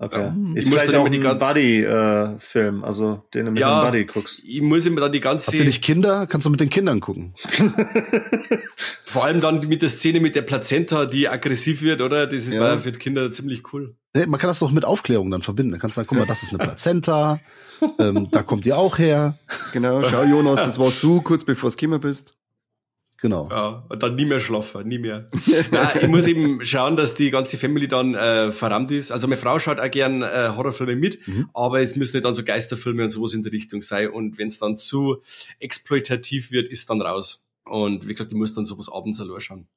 Okay. Ja. Ist ich vielleicht auch ein Buddy-Film, äh, also den du mit ja, dem Buddy guckst. Ich muss immer dann die ganze... Habt ihr nicht Kinder? Kannst du mit den Kindern gucken. (laughs) Vor allem dann mit der Szene mit der Plazenta, die aggressiv wird, oder? Das ist ja. für die Kinder ziemlich cool. Nee, man kann das doch mit Aufklärung dann verbinden. Dann kannst du sagen, guck mal, das ist eine Plazenta, (laughs) ähm, da kommt ihr auch her. Genau, schau Jonas, das warst du, kurz bevor du gekommen bist. Genau. Ja, und dann nie mehr schlafen, nie mehr. (laughs) Nein, ich muss eben schauen, dass die ganze Family dann äh, verrammt ist. Also meine Frau schaut auch gern äh, Horrorfilme mit, mhm. aber es müssen nicht dann so Geisterfilme und sowas in der Richtung sein. Und wenn es dann zu exploitativ wird, ist dann raus. Und wie gesagt, ich muss dann sowas abends allein schauen.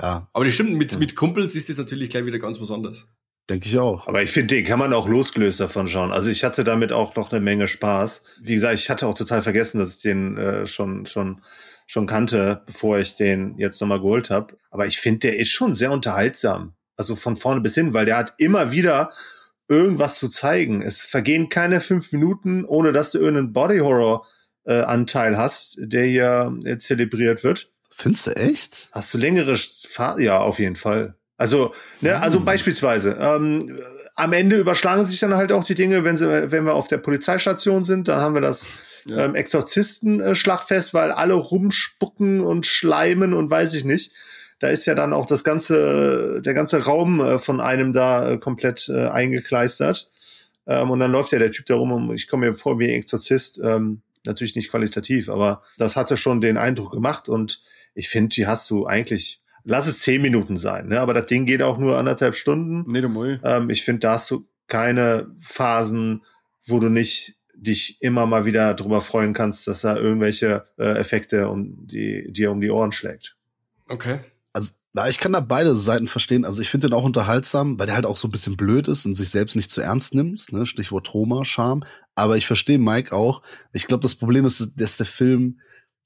Ja. Aber das stimmt, mit, ja. mit Kumpels ist das natürlich gleich wieder ganz besonders. Denke ich auch. Aber ich finde, den kann man auch losgelöst davon schauen. Also ich hatte damit auch noch eine Menge Spaß. Wie gesagt, ich hatte auch total vergessen, dass ich den äh, schon, schon schon kannte, bevor ich den jetzt nochmal geholt habe. Aber ich finde, der ist schon sehr unterhaltsam. Also von vorne bis hin, weil der hat immer wieder irgendwas zu zeigen. Es vergehen keine fünf Minuten, ohne dass du irgendeinen Body Horror äh, Anteil hast, der hier äh, zelebriert wird. Findest du echt? Hast du längere Fahr Ja, auf jeden Fall. Also, ne, also hm. beispielsweise, ähm, am Ende überschlagen sich dann halt auch die Dinge, wenn sie, wenn wir auf der Polizeistation sind, dann haben wir das ja. ähm, Exorzisten-Schlachtfest, weil alle rumspucken und schleimen und weiß ich nicht. Da ist ja dann auch das ganze, der ganze Raum äh, von einem da äh, komplett äh, eingekleistert. Ähm, und dann läuft ja der Typ da rum und ich komme mir vor wie ein Exorzist. Ähm, natürlich nicht qualitativ, aber das hatte schon den Eindruck gemacht und ich finde, die hast du eigentlich, lass es zehn Minuten sein, ne? aber das Ding geht auch nur anderthalb Stunden. Nee, du ähm, Ich finde, da hast du keine Phasen, wo du nicht dich immer mal wieder drüber freuen kannst, dass da irgendwelche äh, Effekte um die, dir um die Ohren schlägt. Okay. Also, na, ich kann da beide Seiten verstehen. Also ich finde den auch unterhaltsam, weil der halt auch so ein bisschen blöd ist und sich selbst nicht zu ernst nimmt. Ne? Stichwort Trauma, Charme. Aber ich verstehe Mike auch. Ich glaube, das Problem ist, dass der Film,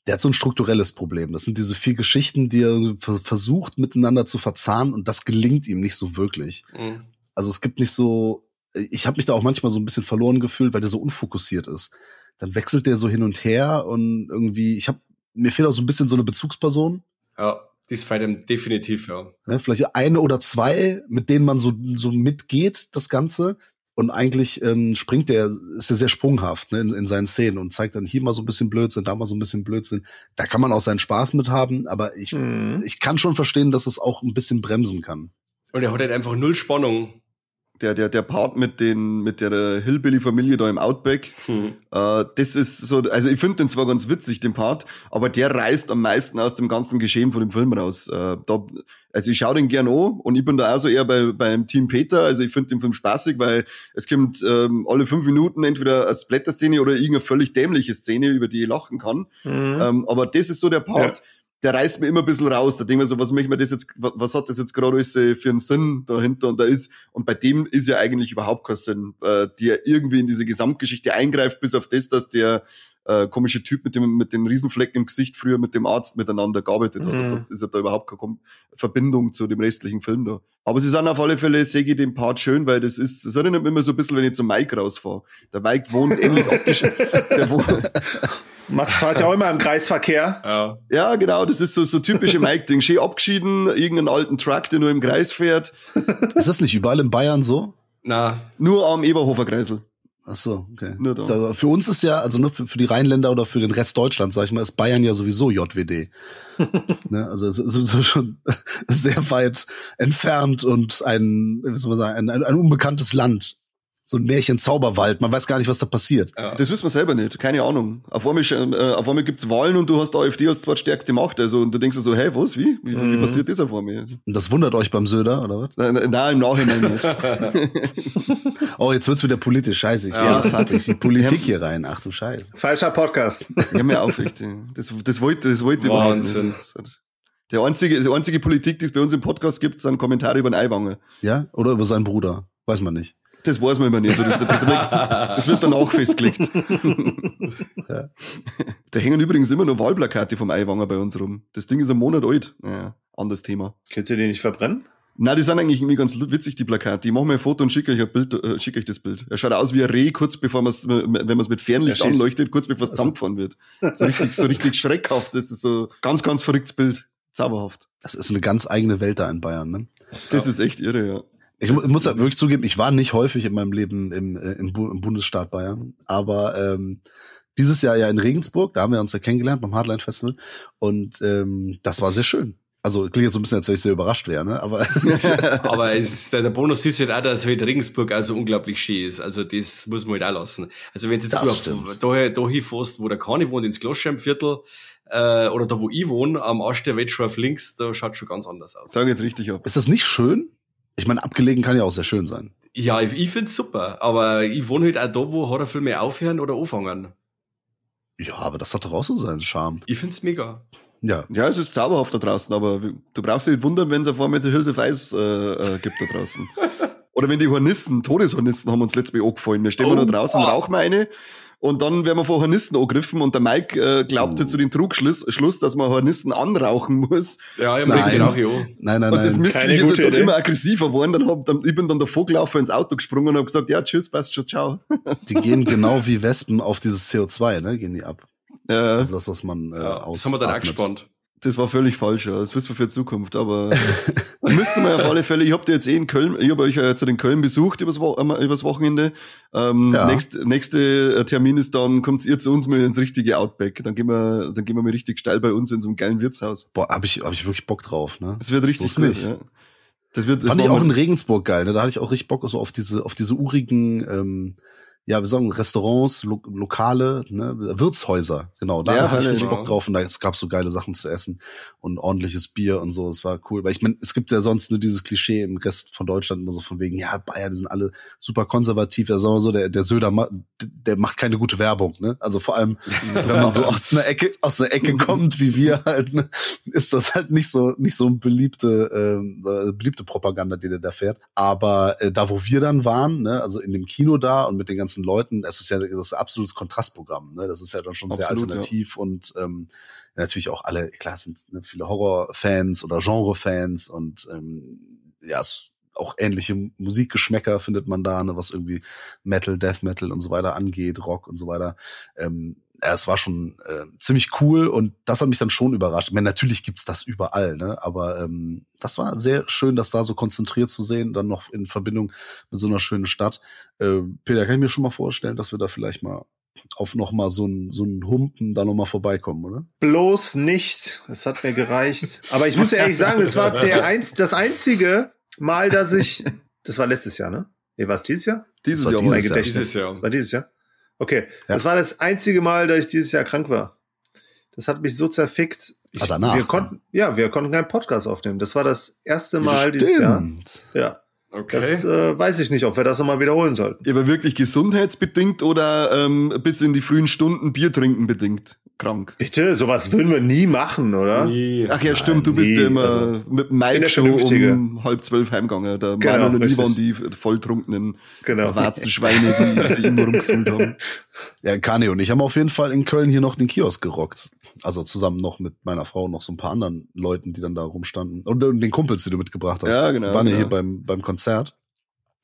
der hat so ein strukturelles Problem. Das sind diese vier Geschichten, die er versucht miteinander zu verzahnen und das gelingt ihm nicht so wirklich. Mhm. Also es gibt nicht so ich habe mich da auch manchmal so ein bisschen verloren gefühlt, weil der so unfokussiert ist. Dann wechselt der so hin und her und irgendwie, ich habe mir fehlt auch so ein bisschen so eine Bezugsperson. Ja, die ist bei dem definitiv, ja. ja. Vielleicht eine oder zwei, mit denen man so, so mitgeht, das Ganze. Und eigentlich ähm, springt der, ist er sehr sprunghaft ne, in, in seinen Szenen und zeigt dann hier mal so ein bisschen Blödsinn, da mal so ein bisschen Blödsinn. Da kann man auch seinen Spaß mit haben, aber ich, mhm. ich kann schon verstehen, dass es auch ein bisschen bremsen kann. Und er hat halt einfach null Spannung der, der, der Part mit den, mit der Hillbilly-Familie da im Outback, hm. äh, das ist so, also ich finde den zwar ganz witzig, den Part, aber der reißt am meisten aus dem ganzen Geschehen von dem Film raus. Äh, da, also ich schaue den gern an und ich bin da also eher bei, beim Team Peter, also ich finde den Film spaßig, weil es kommt ähm, alle fünf Minuten entweder eine Splatter-Szene oder irgendeine völlig dämliche Szene, über die ich lachen kann. Mhm. Ähm, aber das ist so der Part, ja der reißt mir immer ein bisschen raus. Da denke ich mir so, was möchte man das jetzt, was hat das jetzt gerade alles für einen Sinn dahinter und da ist. Und bei dem ist ja eigentlich überhaupt kein Sinn, äh, der irgendwie in diese Gesamtgeschichte eingreift, bis auf das, dass der äh, komische Typ mit dem mit den Riesenflecken im Gesicht früher mit dem Arzt miteinander gearbeitet hat. Mhm. Sonst ist ja da überhaupt keine Verbindung zu dem restlichen Film da. Aber sie sind auf alle Fälle, sehe ich den Part schön, weil das ist, das erinnert mich immer so ein bisschen, wenn ich zum Mike rausfahre. Der Mike wohnt ähnlich abgeschnitten. (laughs) Macht, fahrt ja auch immer im Kreisverkehr. Ja. ja, genau, das ist so, so typische Mike-Ding. Schön abgeschieden, irgendeinen alten Truck, der nur im Kreis fährt. Ist das nicht überall in Bayern so? Na, Nur am Eberhofer Kreisel. Ach so, okay. Nur da. Für uns ist ja, also nur für, für die Rheinländer oder für den Rest Deutschlands, sag ich mal, ist Bayern ja sowieso JWD. (laughs) ne? Also es ist sowieso schon (laughs) sehr weit entfernt und ein, wie soll man sagen, ein, ein, ein unbekanntes Land. So ein Märchen-Zauberwald, man weiß gar nicht, was da passiert. ja. Das wissen wir selber nicht, keine Ahnung. Auf einmal, äh, auf einmal gibt's Wahlen und du hast AfD als zweitstärkste Macht. Also, und du denkst dir so, hey, was, wie? Wie, wie Mhm. passiert das auf einmal? Und das wundert euch beim Söder, oder was? Nein, nein, im Nachhinein nicht. (laughs) Oh, jetzt wird's wieder politisch, scheiße. Ich Ja. will die Politik hier rein. Ach du Scheiße. Falscher Podcast. Ja, mir auf, echt. Das, das wollte, das wollte ich überhaupt. Wahnsinn. Der einzige, die einzige Politik, die es bei uns im Podcast gibt, sind Kommentare über den Eiwanger. Ja? Oder über seinen Bruder. Weiß man nicht. Das weiß man immer nicht. So, das, das, wird, das wird danach festgelegt. (laughs) Ja. Da hängen übrigens immer nur Wahlplakate vom Eiwanger bei uns rum. Das Ding ist ein Monat alt. Naja, anderes Thema. Könnt ihr den nicht verbrennen? Na, die sind eigentlich irgendwie ganz witzig, die Plakate. Ich mache mir ein Foto und schicke euch ein Bild, äh, schicke euch das Bild. Er schaut aus wie ein Reh, kurz bevor man es, wenn man es mit Fernlicht Er anleuchtet, kurz bevor es zusammengefahren wird. So richtig, so richtig schreckhaft. Das ist so ganz, ganz verrücktes Bild. Zauberhaft. Das ist eine ganz eigene Welt da in Bayern, ne? Das ist echt irre, ja. Ich mu muss ja wirklich zugeben, ich war nicht häufig in meinem Leben im, äh, im, Bu im Bundesstaat Bayern, aber ähm, dieses Jahr ja in Regensburg, da haben wir uns ja kennengelernt beim Hardline Festival und ähm, das war sehr schön. Also klingt jetzt so ein bisschen, als wenn ich sehr überrascht wäre, ne? Aber (laughs) (laughs) Aber es, der, der Bonus ist halt auch, dass halt Regensburg also unglaublich schön ist. Also das muss man halt auch lassen. Also wenn du jetzt Das auf, da, da hinfährst, wo der Kani wohnt, ins Gloschheimviertel, äh, oder da wo ich wohne, am Arsch der auf links, da schaut schon ganz anders aus. Sag jetzt richtig ab. ist das nicht schön? Ich meine, abgelegen kann ja auch sehr schön sein. Ja, ich, ich find's super, aber ich wohne halt auch da, wo Horrorfilme aufhören oder anfangen. Ja, aber das hat doch auch so seinen Charme. Ich find's mega. Ja. Ja, es ist zauberhaft da draußen, aber du brauchst dich nicht wundern, wenn es auf einmal die Hills of Ice äh, äh, gibt da draußen. (laughs) Oder wenn die Hornissen, Todeshornissen haben uns letztes Mal angefallen. Wir stehen Oh, da draußen, boah. rauchen wir eine und dann werden wir von Hornissen angegriffen und der Mike äh, glaubte Oh. zu dem Trugschluss, Schluss, dass man Hornissen anrauchen muss. Ja, ich Nein. auch ja. Nein, nein, Und das nein. Keine ist dann immer aggressiver geworden. Dann hab, dann, ich bin dann davor gelaufen, ins Auto gesprungen und habe gesagt, ja, tschüss, passt schon, ciao. Die gehen genau wie Wespen auf dieses CO2, ne? Gehen die ab. Äh, Also das, was man äh, ja das haben wir dann auch gespannt. Das war völlig falsch, ja. Das wissen wir für die Zukunft. Aber (laughs) müsste man auf alle Fälle, ich hab dir jetzt eh in Köln, ich habe euch ja jetzt in Köln besucht übers, Wo übers Wochenende. Ähm, Ja. nächst, nächste äh, Termin ist dann, kommt ihr zu uns mal ins richtige Outback. Dann gehen wir, dann gehen wir mal richtig steil bei uns in so einem geilen Wirtshaus. Boah, hab ich, hab ich wirklich Bock drauf, ne? Das wird richtig So nicht. Ja. Das wird, das Fand ich war auch in Regensburg geil, ne? Da hatte ich auch richtig Bock so auf diese, auf diese urigen, ähm, ja, wir sagen Restaurants, Lo Lokale, ne, Wirtshäuser, genau. Da Ja, hatte ich richtig auch. Bock drauf und da, es gab so geile Sachen zu essen und ordentliches Bier und so. Es war cool. Weil ich meine, es gibt ja sonst nur dieses Klischee im Rest von Deutschland immer so von wegen, ja, Bayern die sind alle super konservativ. Ja, sagen wir so, der, der Söder, ma der macht keine gute Werbung, ne? Also vor allem, (laughs) wenn man so aus einer Ecke, aus einer Ecke kommt, wie wir halt, ne, ist das halt nicht so, nicht so eine beliebte, ähm, äh, beliebte Propaganda, die der da fährt. Aber äh, da, wo wir dann waren, ne, also in dem Kino da und mit den ganzen Leuten, das ist ja das ist ein absolutes Kontrastprogramm, ne? Das ist ja dann schon sehr Absolut, alternativ und ähm, ja, natürlich auch alle, klar es sind ne, viele Horrorfans oder Genrefans und ähm, ja, es auch ähnliche Musikgeschmäcker findet man da, ne, was irgendwie Metal, Death Metal und so weiter angeht, Rock und so weiter. Ähm, ja, es war schon äh, ziemlich cool und das hat mich dann schon überrascht. Ich meine, natürlich gibt's das überall, ne? aber ähm, das war sehr schön, das da so konzentriert zu sehen, dann noch in Verbindung mit so einer schönen Stadt. Äh, Peter, kann ich mir schon mal vorstellen, dass wir da vielleicht mal auf noch mal so einen so einen Humpen da noch mal vorbeikommen, oder? Bloß nicht. Es hat mir gereicht. Aber ich muss ja ehrlich sagen, das war der eins, das einzige Mal, dass ich, das war letztes Jahr, ne? Nee, war es dieses Jahr? dieses war Jahr dieses Jahr. Gedächtnis. Dieses Jahr. War dieses Jahr? Okay. Ja. Das war das einzige Mal, dass ich dieses Jahr krank war. Das hat mich so zerfickt. Ich, Ah, danach, wir ja. konnten, ja, wir konnten keinen Podcast aufnehmen. Das war das erste Mal dieses Jahr. Stimmt. Ja. Okay. Das äh, weiß ich nicht, ob wir das nochmal wiederholen sollten. Aber wirklich gesundheitsbedingt oder ähm, bis in die frühen Stunden Bier trinken bedingt krank? Bitte, sowas würden wir nie machen, oder? Nie. Ach ja, stimmt, du bist ja immer also, mit Mike schon um halb zwölf heimgegangen. Da genau, waren noch nie waren die volltrunkenen genau. Warzenschweine, die sich immer rumgesucht haben. (laughs) Ja, Kani und ich haben auf jeden Fall in Köln hier noch den Kiosk gerockt. Also zusammen noch mit meiner Frau und noch so ein paar anderen Leuten, die dann da rumstanden. Und, und den Kumpels, die du mitgebracht hast. Ja, genau. Waren ja genau. hier beim, beim Konzert.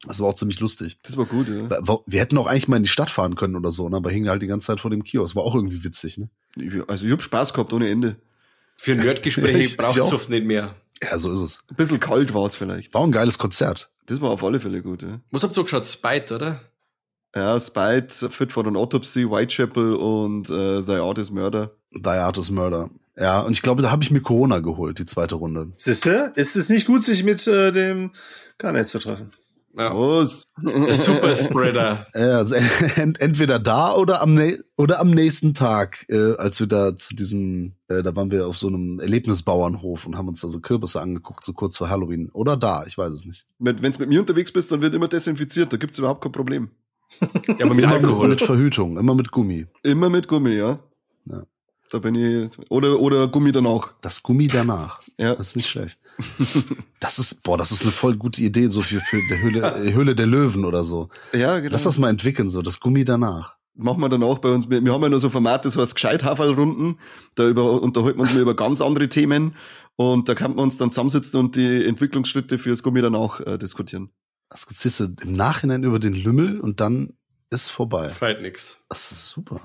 Das war auch ziemlich lustig. Das war gut, ja. Wir hätten auch eigentlich mal in die Stadt fahren können oder so, ne? aber hingen halt die ganze Zeit vor dem Kiosk. War auch irgendwie witzig, ne? Also ich hab Spaß gehabt ohne Ende. Für Nerdgespräche (laughs) braucht es oft nicht mehr. Ja, so ist es. Ein bisschen kalt war es vielleicht. War ein geiles Konzert. Das war auf alle Fälle gut, ja. Was habt ihr so geschaut? Spite, oder? Ja, Spite, Fit for an Autopsy, Whitechapel und äh, The Art is Murder. The Art is Murder. Ja, und ich glaube, da habe ich mir Corona geholt, die zweite Runde. Siehste, ist es nicht gut, sich mit äh, dem Garnet zu treffen? Ja. Was? Super Spreader. (laughs) Ja, also ent entweder da oder am, oder am nächsten Tag, äh, als wir da zu diesem, äh, da waren wir auf so einem Erlebnisbauernhof und haben uns da so Kürbisse angeguckt, so kurz vor Halloween. Oder da, ich weiß es nicht. Wenn du mit mir unterwegs bist, dann wird immer desinfiziert, da gibt's überhaupt kein Problem. Ja, aber mit immer Alkohol. Mit Verhütung, immer mit Gummi. Immer mit Gummi, ja. Ja. Da bin ich. Oder, oder Gummi danach. Das Gummi danach. Ja. Das ist nicht schlecht. Das ist, boah, das ist eine voll gute Idee, so für, für der Höhle, (laughs) Höhle der Löwen oder so. Ja, genau. Lass das mal entwickeln, so, das Gummi danach. Machen wir dann auch bei uns. Wir, wir haben ja nur so Formate, das heißt Gescheithaferrunden. Da über, unterhalten wir uns mal über ganz andere Themen. Und da kann man uns dann zusammensitzen und die Entwicklungsschritte fürs Gummi danach äh, diskutieren. Das siehst du im Nachhinein über den Lümmel und dann ist vorbei. Fällt nix. Das ist super.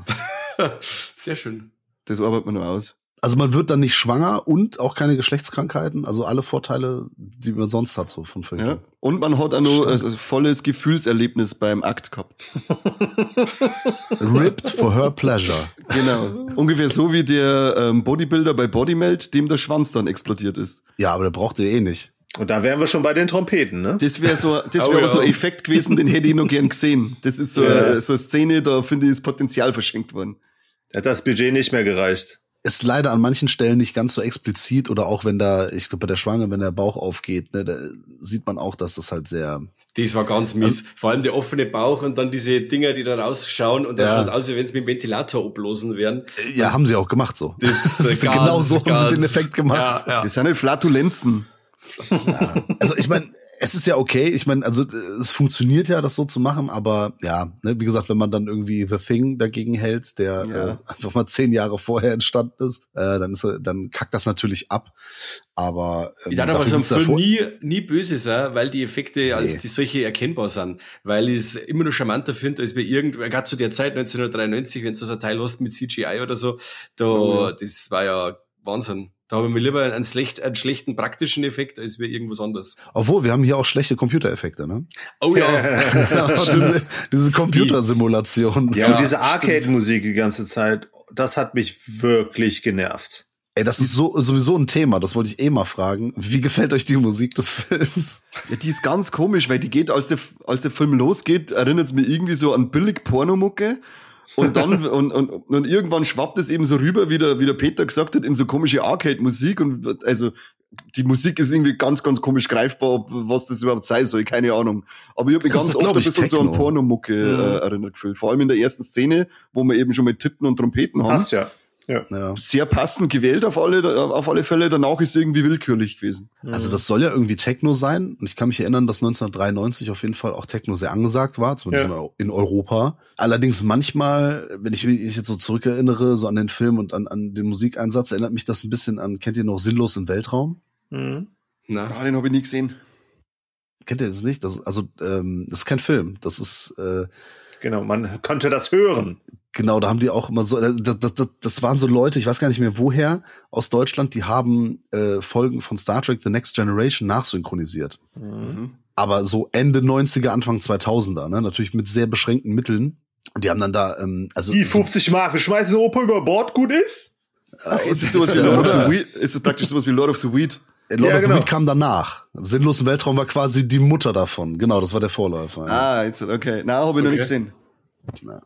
(laughs) Sehr schön. Das arbeitet man nur aus. Also man wird dann nicht schwanger und auch keine Geschlechtskrankheiten, also alle Vorteile, die man sonst hat, so von Vögeln. Ja. Und man hat auch noch ein volles Gefühlserlebnis beim Akt gehabt. (laughs) Ripped for her pleasure. Genau. Ungefähr so wie der ähm, Bodybuilder bei Bodymelt, dem der Schwanz dann explodiert ist. Ja, aber der braucht ihr eh nicht. Und da wären wir schon bei den Trompeten, ne? Das wäre so, das wäre oh, ja. so ein Effekt gewesen, den hätte ich noch gern gesehen. Das ist so, ja. so eine Szene, da finde ich das Potenzial verschenkt worden. Hat das Budget nicht mehr gereicht. Ist leider an manchen Stellen nicht ganz so explizit oder auch wenn da, ich glaube bei der Schwange, wenn der Bauch aufgeht, ne, da sieht man auch, dass das halt sehr. Das war ganz mies. Also, Vor allem der offene Bauch und dann diese Dinger, die da rausschauen und das ja. schaut aus, wie wenn es mit dem Ventilator ablosen wären. Ja, haben sie auch gemacht so. Das, (laughs) das ist ganz, genau so ganz, haben sie den Effekt gemacht. Ja, ja. Das sind halt Flatulenzen. Ja. Also ich meine, es ist ja okay. Ich meine, also es funktioniert ja, das so zu machen, aber ja, ne, wie gesagt, wenn man dann irgendwie The Thing dagegen hält, der ja. äh, einfach mal zehn Jahre vorher entstanden ist, äh, dann ist dann kackt das natürlich ab. Aber ähm, ich dachte aber so ein Film nie, nie böse sein, weil die Effekte als nee. die solche erkennbar sind. Weil ich es immer noch charmanter finde, als bei irgend, gerade zu der Zeit 1993, wenn du so ein Teil hast mit CGI oder so, da, oh, ja. das war ja Wahnsinn. Da habe ich mir lieber einen, schlecht, einen schlechten praktischen Effekt als wir irgendwas anderes. Obwohl, wir haben hier auch schlechte Computereffekte, ne? Oh ja. (laughs) (laughs) diese, diese Computersimulation. Ja, und diese Arcade-Musik die ganze Zeit, das hat mich wirklich genervt. Ey, das ist so, sowieso ein Thema, das wollte ich eh mal fragen. Wie gefällt euch die Musik des Films? Ja, die ist ganz komisch, weil die geht, als der, als der Film losgeht, erinnert es mir irgendwie so an billig Pornomucke. Und dann, und, und, und irgendwann schwappt es eben so rüber, wie der, wie der Peter gesagt hat, in so komische Arcade-Musik. Und also die Musik ist irgendwie ganz, ganz komisch greifbar, was das überhaupt sein soll, keine Ahnung. Aber ich habe mich ganz oft ein bisschen Techno. so an Pornomucke mhm. äh, erinnert gefühlt. Vor allem in der ersten Szene, wo wir eben schon mit Tippen und Trompeten haben. Passt ja. Ja. Sehr passend gewählt auf alle, auf alle Fälle. Danach ist es irgendwie willkürlich gewesen. Also das soll ja irgendwie Techno sein. Und ich kann mich erinnern, dass 1993 auf jeden Fall auch Techno sehr angesagt war, zumindest ja. in Europa. Allerdings manchmal, wenn ich mich jetzt so zurückerinnere, so an den Film und an, an den Musikeinsatz, erinnert mich das ein bisschen an, kennt ihr noch Sinnlos im Weltraum? Mhm. Na, ah, den habe ich nie gesehen. Kennt ihr das nicht? Das, also, ähm, das ist kein Film. Das ist äh, Genau, man konnte das hören. Genau, da haben die auch immer so, äh, das, das, das, das waren so Leute, ich weiß gar nicht mehr woher, aus Deutschland, die haben äh, Folgen von Star Trek The Next Generation nachsynchronisiert. Mhm. Aber so Ende 90er, Anfang 2000er, ne? natürlich mit sehr beschränkten Mitteln. Und die haben dann da, ähm, also. Wie 50 Mark, wir schmeißen den Opa über Bord, gut ist? Äh, ist, es sowas wie Lord of the Weed? ist es praktisch sowas wie Lord of the Weed? Lord ja, of genau. the Weed kam danach. Sinnlos im Weltraum war quasi die Mutter davon. Genau, das war der Vorläufer. Ja. Ah, jetzt, okay. Na, habe ich okay. noch nicht gesehen. Na.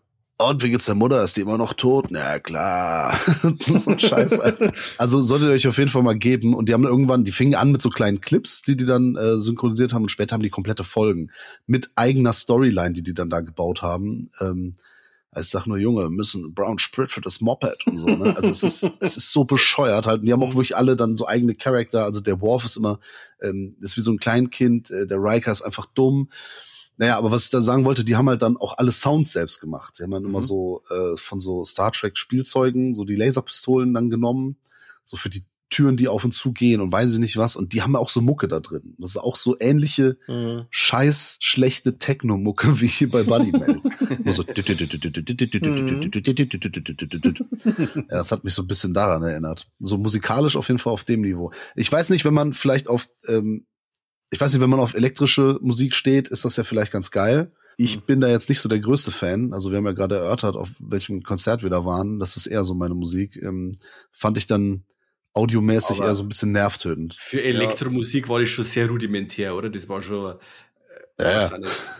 Und wie geht's der Mutter? Ist die immer noch tot? Na klar. (laughs) so ein Scheiß. Alter. Also solltet ihr euch auf jeden Fall mal geben. Und die haben irgendwann, die fingen an mit so kleinen Clips, die die dann äh, synchronisiert haben und später haben die komplette Folgen mit eigener Storyline, die die dann da gebaut haben. Ähm, ich sag nur, Junge, müssen Brown Sprit für das Moped und so, ne? Also es ist, es ist so bescheuert halt. Und die haben auch wirklich alle dann so eigene Charakter. Also der Worf ist immer, ähm, ist wie so ein Kleinkind, äh, der Riker ist einfach dumm. Naja, aber was ich da sagen wollte, die haben halt dann auch alle Sounds selbst gemacht. Die haben dann mhm. immer so äh, von so Star Trek Spielzeugen so die Laserpistolen dann genommen, so für die Türen, die auf und zu gehen und weiß ich nicht was. Und die haben auch so Mucke da drin. Das ist auch so ähnliche mhm. scheiß schlechte Techno-Mucke wie hier bei Buddy (laughs) Mel. so (laughs) ja, das hat mich so ein bisschen daran erinnert. So musikalisch auf jeden Fall auf dem Niveau. Ich weiß nicht, wenn man vielleicht auf ähm, ich weiß nicht, wenn man auf elektrische Musik steht, ist das ja vielleicht ganz geil. Ich mhm. bin da jetzt nicht so der größte Fan. Also wir haben ja gerade erörtert, auf welchem Konzert wir da waren. Das ist eher so meine Musik. Ähm, fand ich dann audiomäßig Aber eher so ein bisschen nervtötend. Für Elektromusik ja. war das schon sehr rudimentär, oder? Das war schon. Äh, ja.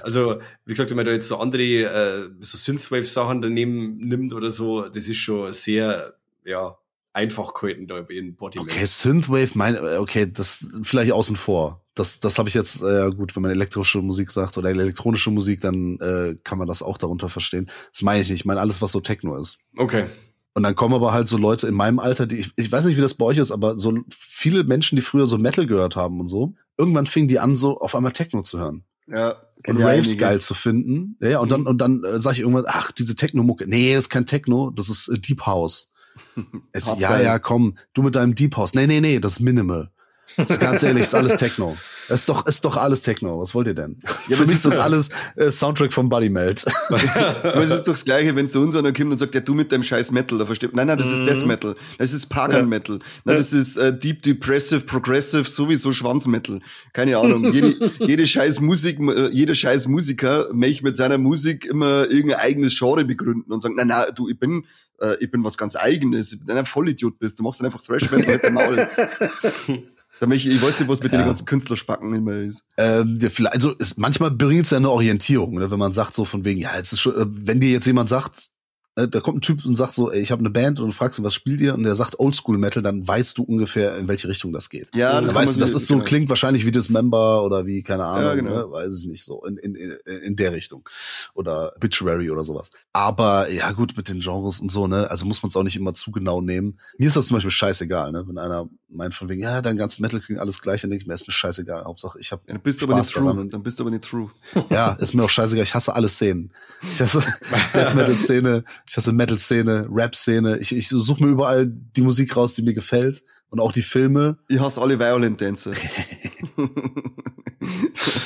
Also, wie gesagt, wenn man da jetzt so andere, äh, so Synthwave-Sachen daneben nimmt oder so, das ist schon sehr, ja, einfach gehalten da in Bodyman. Okay, Synthwave, mein, okay, das vielleicht außen vor. Das, das habe ich jetzt, äh, gut, wenn man elektrische Musik sagt oder elektronische Musik, dann äh, kann man das auch darunter verstehen. Das meine ich nicht. Ich meine alles, was so Techno ist. Okay. Und dann kommen aber halt so Leute in meinem Alter, die, ich, ich weiß nicht, wie das bei euch ist, aber so viele Menschen, die früher so Metal gehört haben und so, irgendwann fingen die an, so auf einmal Techno zu hören. Ja. Und Raves geil zu finden. Ja, ja und dann, mhm. und dann äh, sage ich irgendwann, ach, diese Techno-Mucke. Nee, das ist kein Techno, das ist äh, Deep House. (laughs) es, ja, ja, komm, du mit deinem Deep House. Nee, nee, nee, das ist Minimal. Ist ganz ehrlich, ist alles Techno. Ist doch, ist doch alles Techno. Was wollt ihr denn? Ja, Für mich ist das alles äh, Soundtrack von Buddy Melt. (laughs) aber es ist doch das Gleiche, wenn zu uns einer kommt und sagt, ja, du mit deinem scheiß Metal, da versteht Nein, nein, das ist Death mhm. Metal. Das ist Pagan Metal. Nein, das ist äh, Deep Depressive, Progressive, sowieso Schwanzmetal. Keine Ahnung. Jede, (laughs) jede scheiß Musik, äh, jeder scheiß Musiker möchte mit seiner Musik immer irgendein eigenes Genre begründen und sagen, nein, nein, du, ich bin äh, ich bin was ganz Eigenes, wenn du ein Vollidiot bist, du machst dann einfach Thrash Metal mit dem Maul. (laughs) ich, ich weiß nicht, was mit ja. den ganzen Künstlerspacken immer ist. Ähm, ja, vielleicht, also ist, manchmal bringt es ja eine Orientierung, ne, wenn man sagt so von wegen, ja, es ist schon, äh, wenn dir jetzt jemand sagt, äh, da kommt ein Typ und sagt so, ey, ich habe eine Band und du fragst ihn, was spielt ihr? Und der sagt Oldschool Metal, dann weißt du ungefähr, in welche Richtung das geht. Ja, das weißt du, das ist so, genau. klingt wahrscheinlich wie Dismember oder wie, keine Ahnung, ja, genau. ne? weiß ich nicht, so in, in, in der Richtung. Oder Obituary oder sowas. Aber ja, gut, mit den Genres und so, ne, also muss man es auch nicht immer zu genau nehmen. Mir ist das zum Beispiel scheißegal, ne, wenn einer meint von wegen, ja, dein ganzes Metal klingt alles gleich, dann denke ich mir, ist mir scheißegal. Hauptsache, ich habe ja, dann bist du aber nicht true. Dann bist du aber nicht true. Ja, ist mir auch scheißegal. Ich hasse alle Szenen. Ich hasse (laughs) Death Metal Szene, ich hasse Metal Szene Szene, Rap-Szene. Ich, ich suche mir überall die Musik raus, die mir gefällt. Und auch die Filme. Ich hasse alle Violent Dancer. (laughs)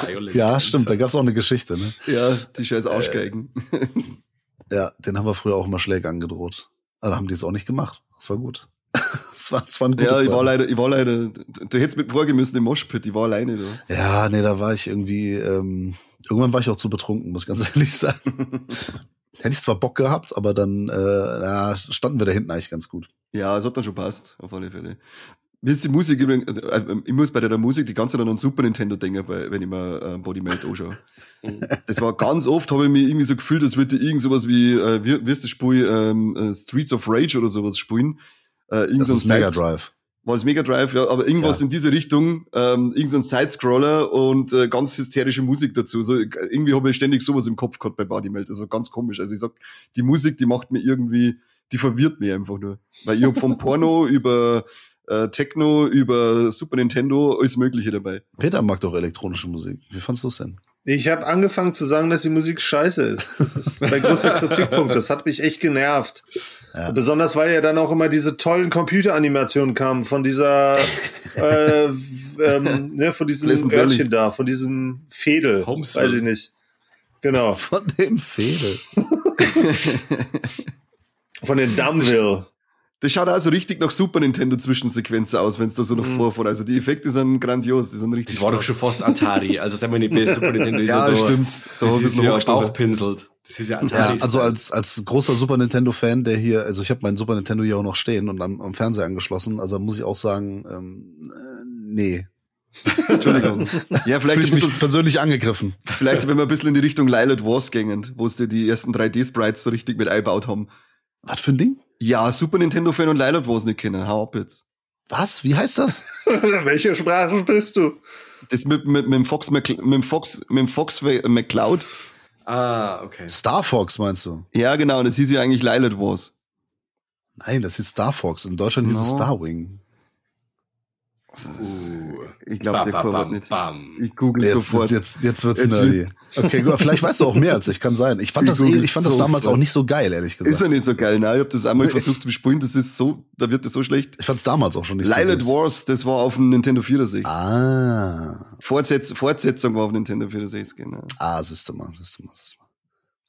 Violent ja, stimmt, da gab's auch eine Geschichte, ne? Ja, die scheiß Arschgeigen. Äh, ja, den haben wir früher auch immer Schläge angedroht. Aber da haben die es auch nicht gemacht. Das war gut. (laughs) das war, das war eine gute Ja, ich war leider, ich war leider, du hättest mit vorgemüssen im Moshpit, ich war alleine da. Ja, nee, da war ich irgendwie, ähm, irgendwann war ich auch zu betrunken, muss ich ganz (laughs) ehrlich sagen. Hätte ich zwar Bock gehabt, aber dann äh, ja, standen wir da hinten eigentlich ganz gut. Ja, es hat dann schon passt, auf alle Fälle. Mir ist die Musik übrigens, äh, äh, ich muss bei der Musik die ganze Zeit an Super Nintendo denken, wenn ich mir äh, Body Melt anschaue. (laughs) das war ganz oft, habe ich mich irgendwie so gefühlt, als würde ich irgend sowas wie, äh, wie, wie ist das Spiel, ähm, äh, Streets of Rage oder sowas spielen. Äh, das ist Mega Drive war das Mega Drive, ja, aber irgendwas ja. in diese Richtung, ähm, irgend so ein Sidescroller und äh, ganz hysterische Musik dazu. So, irgendwie habe ich ständig sowas im Kopf gehabt bei Bodymelt. Das war ganz komisch. Also ich sag, die Musik, die macht mir irgendwie, die verwirrt mich einfach nur. Weil ich hab vom (laughs) Porno über äh, Techno, über Super Nintendo, alles Mögliche dabei. Peter mag doch elektronische Musik. Wie fandst du es denn? Ich habe angefangen zu sagen, dass die Musik scheiße ist. Das ist mein größter (laughs) Kritikpunkt. Das hat mich echt genervt. Ja. Besonders weil ja dann auch immer diese tollen Computeranimationen kamen von dieser, (laughs) äh, ähm, ne, von diesem Örtchen da, von diesem Fädel. Homesville. Weiß ich nicht. Genau. (laughs) Von dem Fädel. (laughs) von den Dumville. Das schaut also richtig nach Super Nintendo Zwischensequenzen aus, wenn es da so noch mhm. vorfährt. Also die Effekte sind grandios, die sind richtig. Das war doch schon fast Atari, also sagen wir nicht Super Nintendo ist ja, ja stimmt. Da das ist ja Bauchpinselt. Das ist ja Atari. Ja, also als, als großer Super Nintendo Fan, der hier, also ich habe meinen Super Nintendo hier auch noch stehen und am, am Fernseher angeschlossen, also muss ich auch sagen, ähm, äh, nee. (laughs) Entschuldigung. Ja, vielleicht ich ein bisschen, mich persönlich angegriffen. vielleicht wenn wir ein bisschen in die Richtung Lilith Wars gängen, wo sie die ersten 3D-Sprites so richtig mit eingebaut haben. Was für ein Ding? Ja, Super Nintendo-Fan und Lilith Wars nicht kennen. Hau ab jetzt. Was? Wie heißt das? (laughs) Welche Sprache sprichst du? Das mit, mit, mit dem Fox, Mc, mit dem Fox, mit dem Fox McCloud. Ah, okay. Star Fox meinst du? Ja, genau, das hieß ja eigentlich Lilith Wars. Nein, das ist Star Fox. In Deutschland hieß es No. Starwing. Ich glaube, der Chor nicht. bam. Ich google Jetzt, sofort. jetzt, jetzt, jetzt wird's Jetzt nerdy. Okay, gut. Vielleicht weißt du auch mehr als ich, kann sein. Ich fand Ich das, eh, ich fand das damals auch nicht so geil, ehrlich gesagt. Ist ja nicht so geil, ne? Ich habe das einmal versucht zu bespielen, das ist so, da wird das so schlecht. Ich fand's damals auch schon nicht Lilith so gut. Wars, das war auf dem Nintendo 64. Ah. Fortsetz, Fortsetzung war auf Nintendo 64, genau. Ah, siehst du mal, siehst du mal, siehst du mal.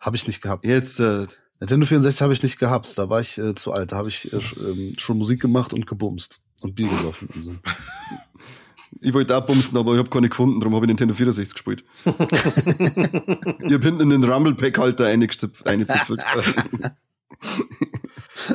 Habe ich nicht gehabt. Jetzt, äh, Nintendo 64 habe ich nicht gehabt. Da war ich äh, zu alt. Da habe ich äh, ähm, schon Musik gemacht und gebumst. Und Bier gesoffen und so. (laughs) ich wollte auch bumsen, aber ich habe keine gefunden, darum habe ich Nintendo 64 gespielt. (laughs) ich habe hinten in den Rumble-Pack-Halter eingezipfelt. (laughs)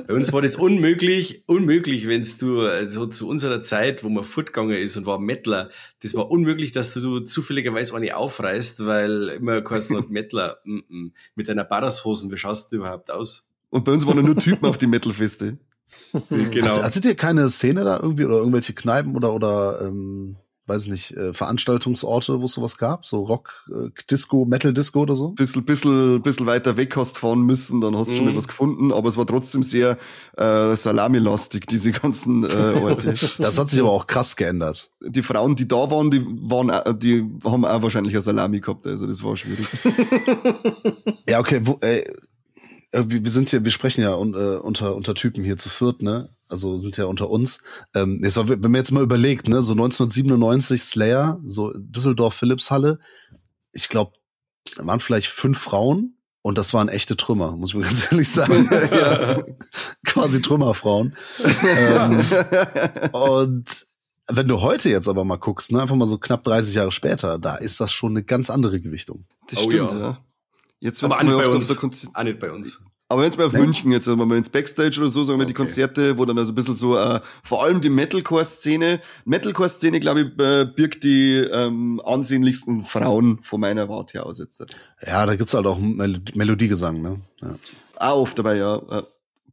Bei uns war das unmöglich, unmöglich, wenn's du so zu unserer Zeit, wo man fortgegangen ist und war Mettler, das war unmöglich, dass du zufälligerweise eine aufreißt, weil immer geheißen hat, Mettler, mm -mm, mit deiner Barashosen, wie schaust du überhaupt aus? Und bei uns waren nur Typen auf die Metal-Feste. Genau. Hattet, hattet ihr keine Szene da irgendwie oder irgendwelche Kneipen oder oder ähm, weiß ich nicht, äh, Veranstaltungsorte, wo es sowas gab? So Rock, äh, Disco, Metal Disco oder so? Bisschen, bisschen, bisschen weiter weg hast fahren müssen, dann hast du schon Mhm. mal was gefunden, aber es war trotzdem sehr äh, salamilastig, diese ganzen äh, (laughs) Orte. Das hat sich aber auch krass geändert. die Frauen, die da waren, die waren, auch- die haben auch wahrscheinlich eine Salami gehabt, also das war schwierig. (laughs) Ja, okay, wo, äh, äh, wir wir sind hier, wir sprechen ja äh, unter, unter Typen hier zu viert, ne? Also sind ja unter uns. Ähm, jetzt, wenn man jetzt mal überlegt, ne, so 1997 Slayer, so Düsseldorf Philipshalle, ich glaube, da waren vielleicht fünf Frauen und das waren echte Trümmer, muss man (laughs) ganz ehrlich sagen. (laughs) ja. Quasi Trümmerfrauen. ähm, und wenn du heute jetzt aber mal guckst, ne, einfach mal so knapp 30 Jahre später, da ist das schon eine ganz andere Gewichtung. Das Oh stimmt, ja. ja. Jetzt auch nicht mal bei auf der Konzer Auch nicht bei uns. aber jetzt mal auf Ja. München, jetzt wenn wir ins Backstage oder so, sagen wir die Okay. Konzerte, wo dann also ein bisschen so, äh, vor allem die Metalcore-Szene, Metalcore-Szene, glaube ich, äh, birgt die ähm, ansehnlichsten Frauen von meiner Warte her aus jetzt. Ja, da gibt's halt auch Mel Melodiegesang, ne? Ja. Auch oft dabei, ja.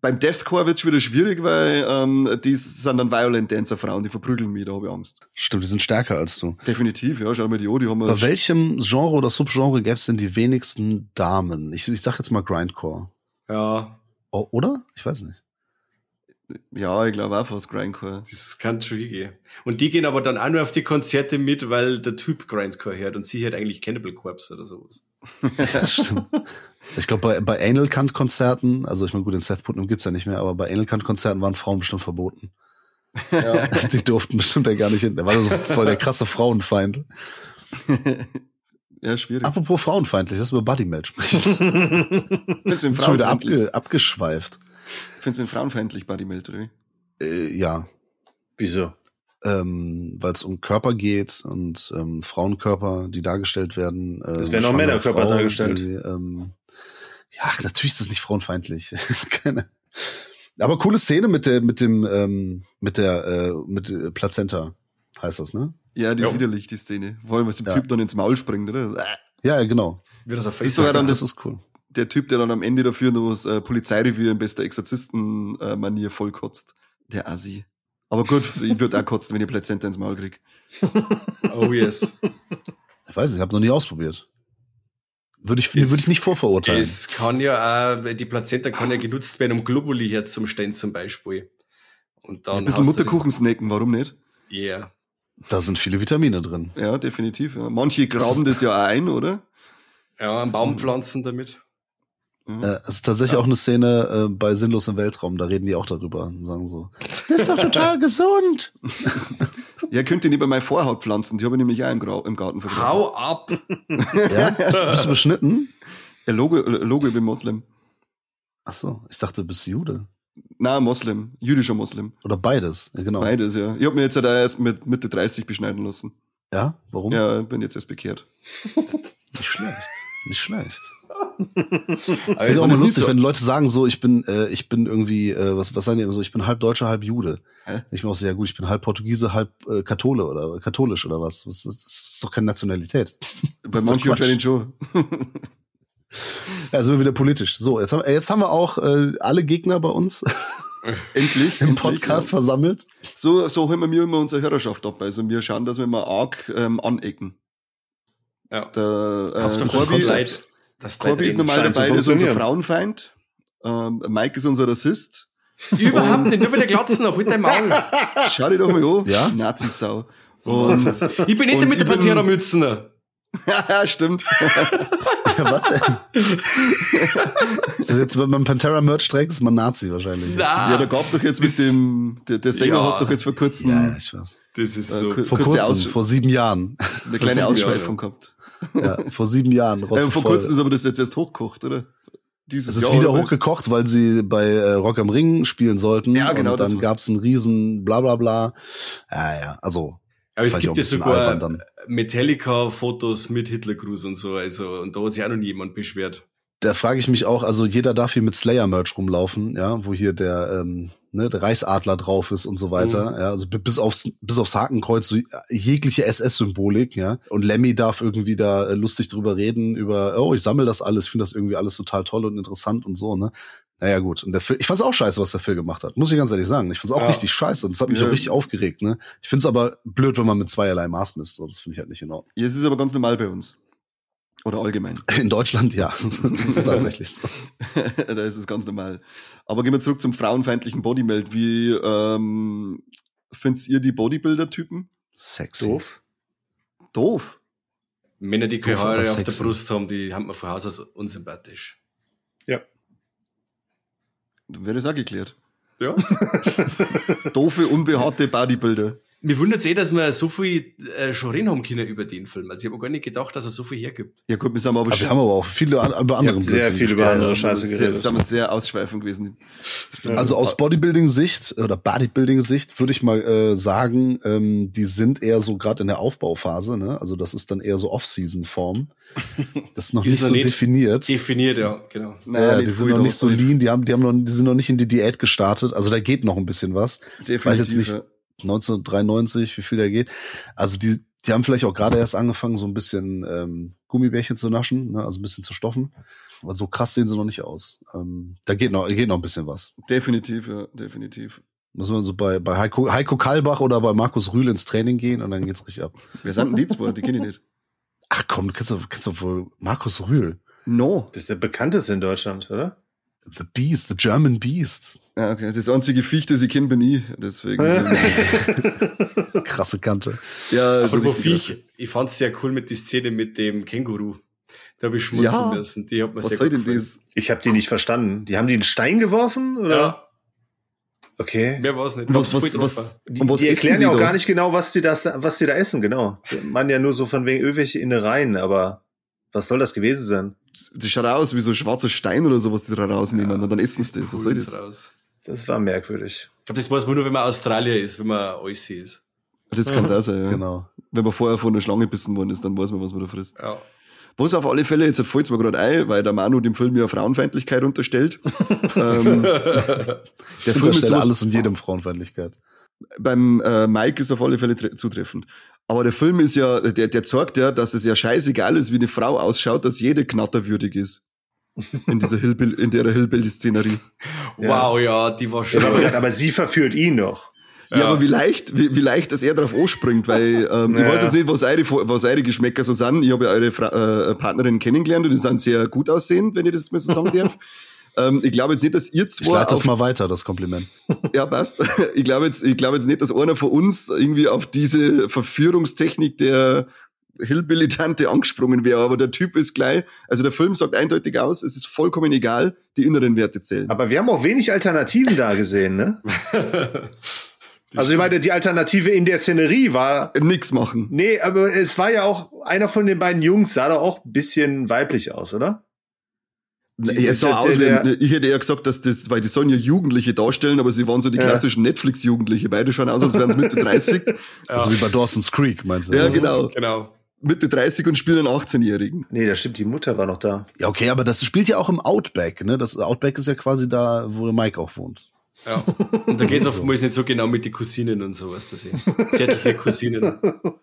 Beim Deathcore wird's wieder schwierig, weil ähm, die sind dann Violent Dancer Frauen, die verprügeln mich, da habe ich Angst. Stimmt, die sind stärker als du. Definitiv, ja, schau mal die an, die haben Bei welchem Genre oder Subgenre gäb's denn die wenigsten Damen? Ich, ich sag jetzt mal Grindcore. Ja, O oder? Ich weiß nicht. Ja, ich glaube auch fast Grindcore. das kann schon hingehen. Und die gehen aber dann auch nur auf die Konzerte mit, weil der Typ Grindcore hört und sie hört eigentlich Cannibal Corpse oder sowas. Ja, stimmt. Ich glaube, bei, bei Anal Kant Konzerten, also ich meine, gut, den Seth Putnam gibt's ja nicht mehr, aber bei Anal Kant Konzerten waren Frauen bestimmt verboten. Ja. (laughs) Die durften bestimmt ja gar nicht hin. Der war so voll der krasse Frauenfeind. Ja, schwierig. Apropos frauenfeindlich, lass über Buddy Melt sprechen. Findest du ihn ist schon wieder frauenfeindlich? abge abgeschweift. Findest du ihn frauenfeindlich, Buddy Melt, oder wie? Äh, ja, Wieso? Ähm, weil es um Körper geht und ähm, Frauenkörper, die dargestellt werden. Äh, Es werden auch Männerkörper Frauen, dargestellt. Die, ähm, ja, natürlich ist das nicht frauenfeindlich. (laughs) Keine. Aber coole Szene mit der, mit dem, ähm, mit der, äh, mit der Plazenta heißt das, ne? Ja, die ist widerlich, die Szene. Vor allem, was dem Ja. Typ dann ins Maul springt, oder? Ja, ja, genau. Wie das auf Das ist Facebook dann das das- ist cool. Der Typ, der dann am Ende dafür noch das äh, Polizeirevier in bester Exorzisten-Manier vollkotzt. Der Assi. Aber gut, ich würde auch kotzen, wenn ich Plazenta ins Maul krieg. Oh yes. Ich weiß nicht, ich habe noch nie ausprobiert. Würde ich, Es- würde ich nicht vorverurteilen. Es kann ja auch, die Plazenta kann ja genutzt werden, um Globuli herzustellen zum Beispiel. Und dann Ein bisschen Mutterkuchen snacken, warum nicht? Yeah. Da sind viele Vitamine drin. Ja, definitiv. Ja. Manche graben das ja auch ein, oder? Ja, einen Baum pflanzen damit. Ja. Äh, es ist tatsächlich auch eine Szene äh, bei Sinnlos im Weltraum, da reden die auch darüber und sagen so, (laughs) das ist doch total gesund. (laughs) Ja, könnt ihr nicht bei meiner Vorhaut pflanzen, die habe ich nämlich auch im, Grau im Garten vergraben. Hau ab! (laughs) Ja? Bist, bist du beschnitten? Ja, Logo, Logo, ich bin Moslem. Ach so, ich dachte, du bist Jude. Na, Moslem, jüdischer Moslem. Oder beides. Ja, genau. Beides, ja. Ich habe mir jetzt halt erst mit Mitte 30 beschneiden lassen. Ja, warum? Ja, bin jetzt erst bekehrt. Nicht schlecht. Nicht schlecht. Finde ich auch mal lustig, so. wenn Leute sagen so, ich bin, äh, ich bin irgendwie, äh, was, was sagen die immer so, ich bin halb Deutscher, halb Jude. Hä? Ich bin auch sehr gut, ich bin halb Portugiese, halb äh, Kathole oder katholisch oder was. Das, das ist doch keine Nationalität. (laughs) Bei manchen wahrscheinlich (laughs) schon. Ja, sind wir wieder politisch. So, jetzt haben, jetzt haben wir auch äh, alle Gegner bei uns. (laughs) endlich im Podcast ja. versammelt. So, so holen wir immer unsere Hörerschaft ab. Also wir schauen, dass wir mal arg ähm, anecken. Ja. Der, äh, Hast du Corby, leid, das Corby ist normal dabei, ist unser Frauenfeind. Ähm, Mike ist unser Rassist. Überhaupt nicht, nur weil der Glatzen ab, mit deinem Magen. Schau dich doch mal an. Ja? Nazisau. Und, ich bin nicht mit der Pantera-Mützen. (laughs) ja, stimmt. (laughs) ja, was denn? also jetzt, wenn man Pantera-Merch trägt, ist man Nazi wahrscheinlich. Na, ja, da gab's doch jetzt mit dem, der, der Sänger ja. hat doch jetzt vor kurzem. Ja, ich weiß. Das ist so. Äh, vor kurzem, Aus vor sieben Jahren. Eine kleine Ausschweifung gehabt. Ja, vor sieben Jahren. Ja, vor kurzem ist aber das jetzt erst hochgekocht, oder? Dieses es ist Jahr wieder hochgekocht, weil sie bei äh, Rock am Ring spielen sollten. Ja, genau. Und dann gab's einen riesen bla bla bla. Ja, ja, also. Aber es gibt ja sogar Metallica-Fotos mit Hitlergruß und so, also, und da hat sich auch noch nie jemand beschwert. Da frage ich mich auch, also jeder darf hier mit Slayer-Merch rumlaufen, ja, wo hier der, ähm, ne, der Reichsadler drauf ist und so weiter, mhm. ja, also bis aufs, bis aufs Hakenkreuz, so jegliche SS-Symbolik, ja, und Lemmy darf irgendwie da äh, lustig drüber reden, über, oh, ich sammle das alles, finde das irgendwie alles total toll und interessant und so, ne, naja, gut. Und der Phil, ich fand's auch scheiße, was der Phil gemacht hat. Muss ich ganz ehrlich sagen. Ich fand's auch ja. richtig scheiße. Und das hat mich ja. auch richtig aufgeregt, ne? Ich find's aber blöd, wenn man mit zweierlei Maß misst. So, das finde ich halt nicht in Ordnung. Ja, es ist aber ganz normal bei uns. Oder allgemein. (laughs) In Deutschland, ja. Das ist tatsächlich so. (laughs) da ist es ganz normal. Aber gehen wir zurück zum frauenfeindlichen Bodymeld. Wie ähm, findet ihr die Bodybuilder-Typen? Sexy. Doof. Doof? Männer, die keine Haare auf der Brust haben, die haben wir von Haus aus unsympathisch. Ja. Dann wäre das auch geklärt. Ja. (laughs) Doofe, unbehaarte Bodybuilder. Mir wundert es eh, dass wir so viel äh, schon reden haben können über den Film. Also ich habe gar nicht gedacht, dass er so viel hergibt. Ja gut, wir, haben aber, aber wir haben aber auch viele über andere Sehr viel über andere Scheiße geredet. Das haben wir sehr ausschweifend gewesen. Also aus Bodybuilding-Sicht oder Bodybuilding-Sicht würde ich mal äh, sagen, ähm, die sind eher so gerade in der Aufbauphase. Ne? Also das ist dann eher so Off-Season-Form. Das ist noch (laughs) ist nicht so nicht definiert. Definiert, ja, genau. Naja, die sind noch nicht so lean, die haben, die haben noch, die sind noch nicht in die Diät gestartet. Also da geht noch ein bisschen was. Definitiv, Weiß jetzt nicht, 1993, wie viel der geht. Also die, die haben vielleicht auch gerade erst angefangen, so ein bisschen ähm, Gummibärchen zu naschen, ne? also ein bisschen zu stoffen. Aber so krass sehen sie noch nicht aus. Ähm, da geht noch, geht noch ein bisschen was. Definitiv, ja, definitiv. Muss man so bei, bei Heiko, Heiko Kalbach oder bei Markus Rühl ins Training gehen und dann geht's richtig ab. Wer sind denn die zwei? Die kenne ich nicht. Ach komm, du kennst doch, kennst doch wohl Markus Rühl. No. Das ist der bekannteste in Deutschland, oder? The Beast, the German Beast. Ja, okay. Das einzige Viech, das ich kenne, bin ich. Deswegen. (laughs) Krasse Kante. Ja, aber wo Viech, ich fand es sehr cool mit die Szene mit dem Känguru. Da habe ich schmunzeln ja. müssen. Die hat mir Was sehr soll denn das? Ich habe die nicht verstanden. Die haben die einen Stein geworfen? Oder? Ja. Okay. Mehr war es nicht. Was, was, was, die, was die erklären ja auch gar nicht genau, was sie, das, was sie da essen, genau. Man ja nur so von wegen irgendwelche Innereien, aber was soll das gewesen sein? Das schaut aus wie so schwarzer Stein oder so, was die da rausnehmen ja, und dann essen sie das. Was soll das? Raus. Das war merkwürdig. Ich glaube, das weiß man nur, wenn man Australier ist, wenn man Aussie ist. Das kann da sein, ja. Genau. Wenn man vorher von einer Schlange bissen worden ist, dann weiß man, was man da frisst. Ja. Was auf alle Fälle, jetzt fällt es mir gerade ein, weil der Manu dem Film ja Frauenfeindlichkeit unterstellt. (laughs) ähm, der Film ist alles und jedem Frauenfeindlichkeit. Beim äh, Mike ist auf alle Fälle zutreffend. Aber der Film ist ja, der, der zeigt ja, dass es ja scheißegal ist, wie eine Frau ausschaut, dass jede knatterwürdig ist. In dieser (laughs) Hillbill, in der Hillbilly-Szenerie. Wow, ja, die war schön. Aber, aber sie verführt ihn doch. Ja, ja, aber wie leicht, wie, wie leicht, dass er darauf anspringt, weil ähm, ja. ich weiß jetzt nicht, was eure, was eure Geschmäcker so sind. Ich habe ja eure Fra äh, Partnerin kennengelernt und die sind sehr gut aussehend, wenn ich das mal so sagen darf. (laughs) ähm, ich glaube jetzt nicht, dass ihr zwei. Ich leite das mal weiter, das Kompliment. (laughs) ja, passt. Ich glaube jetzt, ich glaube jetzt nicht, dass einer von uns irgendwie auf diese Verführungstechnik der Hillbilly-Tante angesprungen wäre, aber der Typ ist gleich, also der Film sagt eindeutig aus, es ist vollkommen egal, die inneren Werte zählen. Aber wir haben auch wenig Alternativen da gesehen, ne? (laughs) also ich meine, die Alternative in der Szenerie war nix machen. Nee, aber es war ja auch einer von den beiden Jungs sah da auch ein bisschen weiblich aus, oder? Die, es sah aus, wenn, ich hätte eher gesagt, dass das, weil die sollen ja Jugendliche darstellen, aber sie waren so die klassischen ja. Netflix-Jugendliche. Beide schauen aus, als wären sie Mitte (laughs) 30. ja. Also wie bei Dawson's Creek, meinst du? Ja, genau. Genau. Mitte 30 und spielen einen 18-Jährigen. Nee, das stimmt, die Mutter war noch da. Ja, okay, aber das spielt ja auch im Outback, ne? Das Outback ist ja quasi da, wo Mike auch wohnt. Ja. Und da geht es oftmals nicht so genau mit den Cousinen und sowas, dass ich zärtliche Cousinen.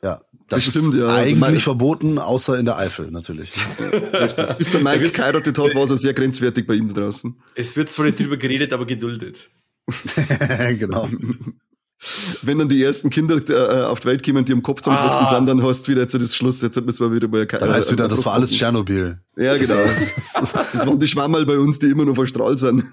Ja, das, Das stimmt, ist ja. eigentlich Mein- verboten, außer in der Eifel natürlich. (laughs) Bis der Mike geheiratet hat, war es ja sehr grenzwertig bei ihm draußen. Es wird zwar nicht drüber geredet, aber geduldet. (laughs) genau. Wenn dann die ersten Kinder äh, auf die Welt kommen, die am Kopf zusammenwachsen Ah. sind, dann hast du wieder jetzt das Schluss, jetzt müssen wir wieder mal Dann heißt wieder, das war alles Tschernobyl. Ja, genau. (laughs) Das waren die Schwammerl bei uns, die immer noch verstrahlt sind.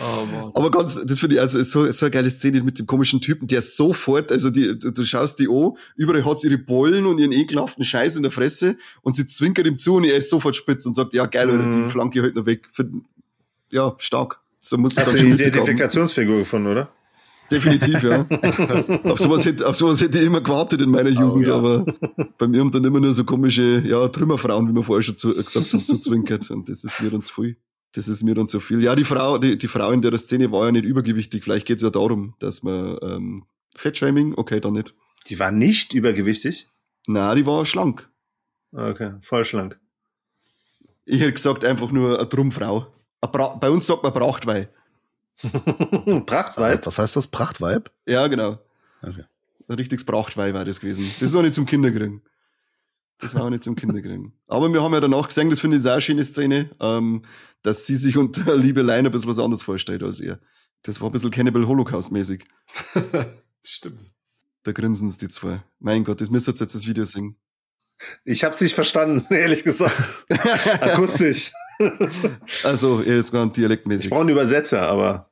Oh. Aber ganz, das finde ich also ist so, so eine geile Szene mit dem komischen Typen, der sofort, also die, du, du schaust die an, überall hat sie ihre Bollen und ihren ekelhaften Scheiß in der Fresse und sie zwinkert ihm zu und er ist sofort spitz und sagt, ja geil, oder Mhm. die Flanke halt noch weg. Find- Ja, stark. So muss man Hast du schon die. Identifikationsfigur gefunden, oder? Definitiv, ja. (laughs) auf, sowas hätte, auf sowas hätte ich immer gewartet in meiner Jugend, ja. aber bei mir haben dann immer nur so komische, ja, Trümmerfrauen, wie wir vorher schon zu, gesagt haben, zuzwinkert. Und das ist mir dann zu viel. Das ist mir dann zu viel. Ja, die Frau, die, die Frau in der Szene war ja nicht übergewichtig. Vielleicht geht es ja darum, dass man ähm, Fettshaming, okay, dann nicht. Die war nicht übergewichtig. Na, die war schlank. Okay, voll schlank. Ich hätte gesagt, einfach nur eine Trummfrau. Bra bei uns sagt man Prachtweih. Prachtweib. (laughs) Was heißt das? Prachtweib? Ja, genau. Okay. Ein richtiges Prachtweih war das gewesen. Das ist auch nicht zum Kinderkriegen. Das war auch nicht zum Kinderkriegen. Aber wir haben ja danach gesehen, das finde ich eine schöne Szene, ähm, dass sie sich unter Liebelein ein bisschen was anderes vorstellt als er. Das war ein bisschen Cannibal Holocaust-mäßig. (laughs) Stimmt. Da grinsen es die zwei. Mein Gott, das müsst ihr jetzt das Video singen. Ich hab's nicht verstanden, (laughs) ehrlich gesagt. Akustisch. (laughs) Also, er jetzt gar Ich dialektmäßig. brauche einen Übersetzer, aber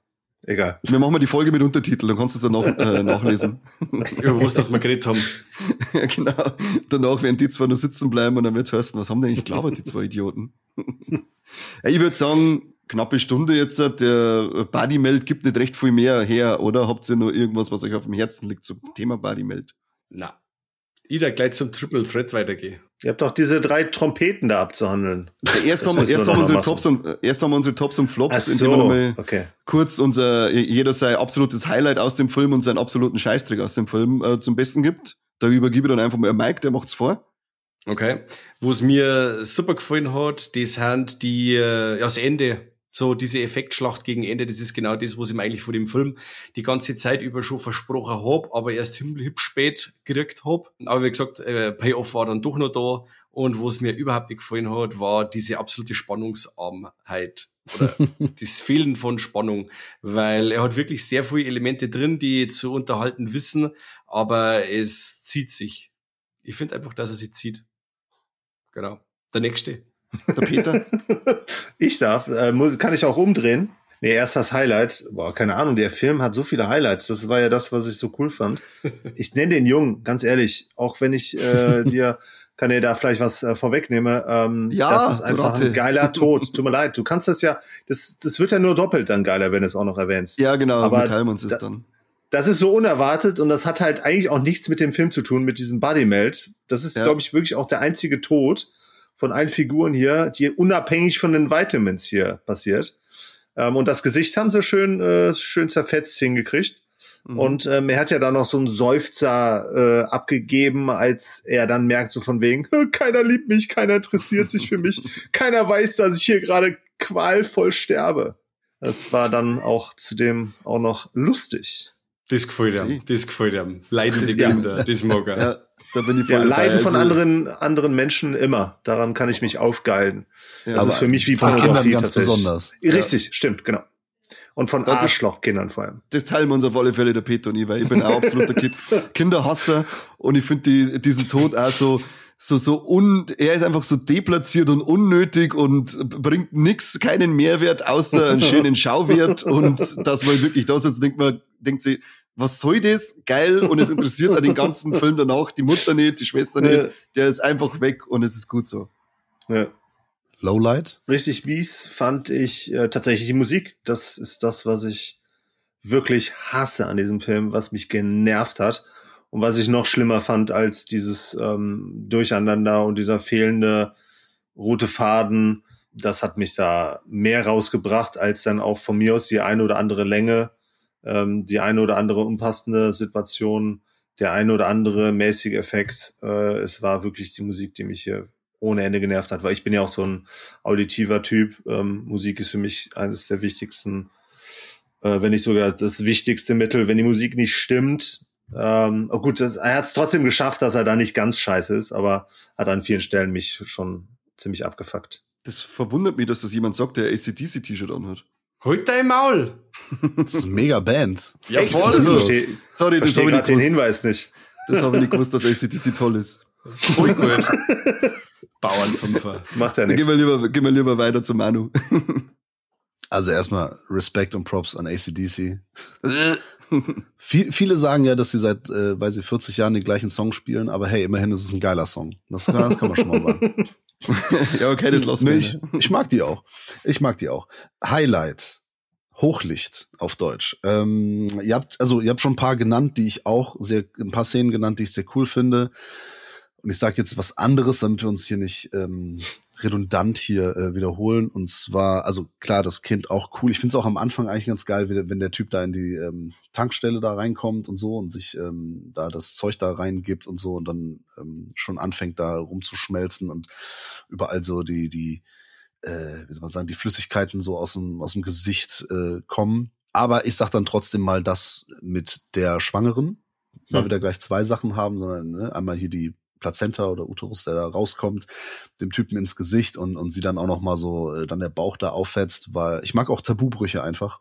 egal. Wir machen mal die Folge mit Untertitel, dann kannst du es danach äh, nachlesen. (laughs) Über was, dass wir geredet haben. (laughs) ja, genau. Danach werden die zwei nur sitzen bleiben und dann wird's heißen, was haben die eigentlich gelabert, die zwei Idioten? (laughs) ja, ich würde sagen, knappe Stunde jetzt, äh, der Bodymelt gibt nicht recht viel mehr her, oder? Habt ihr noch irgendwas, was euch auf dem Herzen liegt zum Thema Bodymelt? Na. Ich da gleich zum Triple Threat weitergehe. Ihr habt doch diese drei Trompeten da abzuhandeln. Erst Das haben, erst, haben unsere. Tops und, äh, erst haben wir unsere Tops und Flops, Ach indem wir so, nochmal okay. kurz unser, jeder sein absolutes Highlight aus dem Film und seinen absoluten Scheißtrick aus dem Film äh, zum Besten gibt. Da übergebe ich dann einfach mal an Mike, der macht's vor. Okay. Wo es mir super gefallen hat, das sind die, äh, ja, das Ende. So diese Effektschlacht gegen Ende, das ist genau das, was ich mir eigentlich von dem Film die ganze Zeit über schon versprochen hab, aber erst himmelhübsch spät gekriegt hab. Aber wie gesagt, äh, Payoff war dann doch noch da. Und was mir überhaupt nicht gefallen hat, war diese absolute Spannungsarmheit oder (laughs) das Fehlen von Spannung, weil er hat wirklich sehr viele Elemente drin, die zu unterhalten wissen, aber es zieht sich. Ich finde einfach, dass er sich zieht. Genau. Der nächste. Der Peter. (laughs) ich darf, äh, muss, kann ich auch umdrehen? Nee, erst das Highlight. Boah, keine Ahnung, der Film hat so viele Highlights. Das war ja das, was ich so cool fand. Ich nenne den Jungen, ganz ehrlich, auch wenn ich äh, (laughs) dir, kann dir da vielleicht was äh, vorwegnehme. Ähm, Ja, das ist einfach Ratte. ein geiler (laughs) Tod. Tut mir leid, du kannst das ja, das, das wird ja nur doppelt dann geiler, wenn du es auch noch erwähnst. Ja, genau, Aber wir teilen uns das da- dann. das ist so unerwartet und das hat halt eigentlich auch nichts mit dem Film zu tun, mit diesem Bodymelt. Das ist, Ja. glaube ich, wirklich auch der einzige Tod von allen Figuren hier, die unabhängig von den Vitamins hier passiert. Ähm, und das Gesicht haben sie schön, äh, schön zerfetzt hingekriegt. Mhm. Und ähm, er hat ja dann noch so einen Seufzer äh, abgegeben, als er dann merkt, so von wegen, keiner liebt mich, keiner interessiert sich für mich, (laughs) keiner weiß, dass ich hier gerade qualvoll sterbe. Das war dann auch zudem auch noch lustig. Das gefällt Sie. ihm. Das gefällt ihm. Leidende. Kinder, das mag er. ja, da bin ich voll Ja, dabei. Leiden von Also, anderen, anderen Menschen immer. Daran kann ich mich aufgeilen. Ja, Das ist für mich wie Von Kindern ganz besonders. Richtig, stimmt, genau. Und von Das Arschlochkindern vor allem. das teilen wir uns auf alle Fälle, der Peter und ich, weil ich bin auch absoluter kind (laughs) Kinderhasser und ich finde die, diesen Tod auch so, so, so un, er ist einfach so deplatziert und unnötig und bringt nix, keinen Mehrwert außer einen (laughs) schönen Schauwert und dass man wirklich da sitzt, denkt man, denkt sie, was soll das? Geil und es interessiert auch den ganzen Film danach, die Mutter nicht, die Schwester nicht, der ist einfach weg und es ist gut so. Ja. Lowlight? Richtig mies fand ich äh, tatsächlich die Musik. Das ist das, was ich wirklich hasse an diesem Film, was mich genervt hat. Und was ich noch schlimmer fand als dieses ähm, Durcheinander und dieser fehlende rote Faden, das hat mich da mehr rausgebracht, als dann auch von mir aus die eine oder andere Länge, ähm, die eine oder andere unpassende Situation der ein oder andere mäßige Effekt. Äh, es war wirklich die Musik, die mich hier ohne Ende genervt hat, weil ich bin ja auch so ein auditiver Typ. Ähm, Musik ist für mich eines der wichtigsten, äh, wenn nicht sogar das wichtigste Mittel. Wenn die Musik nicht stimmt, ähm, oh gut, das, er hat es trotzdem geschafft, dass er da nicht ganz scheiße ist, aber hat an vielen Stellen mich schon ziemlich abgefuckt. Das verwundert mich, dass das jemand sagt, der ACDC-T-Shirt anhat. Halt dein Maul! Das ist eine mega Band. Ja, Echt? voll. Also, Versteh- sorry, das habe ich gerade nicht den gewusst. Hinweis nicht. Das habe ich nicht gewusst, dass ACDC toll ist. Voll gut. Bauernfünfer. Macht ja Dann gehen nichts. wir lieber, gehen wir lieber weiter zu Manu. Also erstmal Respekt und Props an ACDC. (laughs) Viel, viele sagen ja, dass sie seit, äh, weil sie 40 Jahren den gleichen Song spielen, aber hey, immerhin ist es ein geiler Song. Das, kann- das kann man schon mal sagen. (laughs) ja, okay, das lassen Nee, wir. ich, ich mag die auch. Ich mag die auch. Highlight. Hochlicht auf Deutsch. Ähm, ihr habt, also ihr habt schon ein paar genannt, die ich auch sehr, ein paar Szenen genannt, die ich sehr cool finde. Und ich sage jetzt was anderes, damit wir uns hier nicht ähm, redundant hier äh, wiederholen. Und zwar, also klar, das Kind auch cool. Ich finde es auch am Anfang eigentlich ganz geil, wenn, der- wenn der Typ da in die ähm, Tankstelle da reinkommt und so und sich ähm, da das Zeug da reingibt und so und dann ähm, schon anfängt da rumzuschmelzen und überall so die, die, äh, wie soll man sagen, die Flüssigkeiten so aus dem, aus dem Gesicht äh, kommen. Aber ich sag dann trotzdem mal das mit der Schwangeren, weil Hm. wir da gleich zwei Sachen haben, sondern ne, einmal hier die Plazenta oder Uterus, der da rauskommt, dem Typen ins Gesicht und, und sie dann auch noch mal so äh, dann der Bauch da auffetzt, weil ich mag auch Tabubrüche einfach.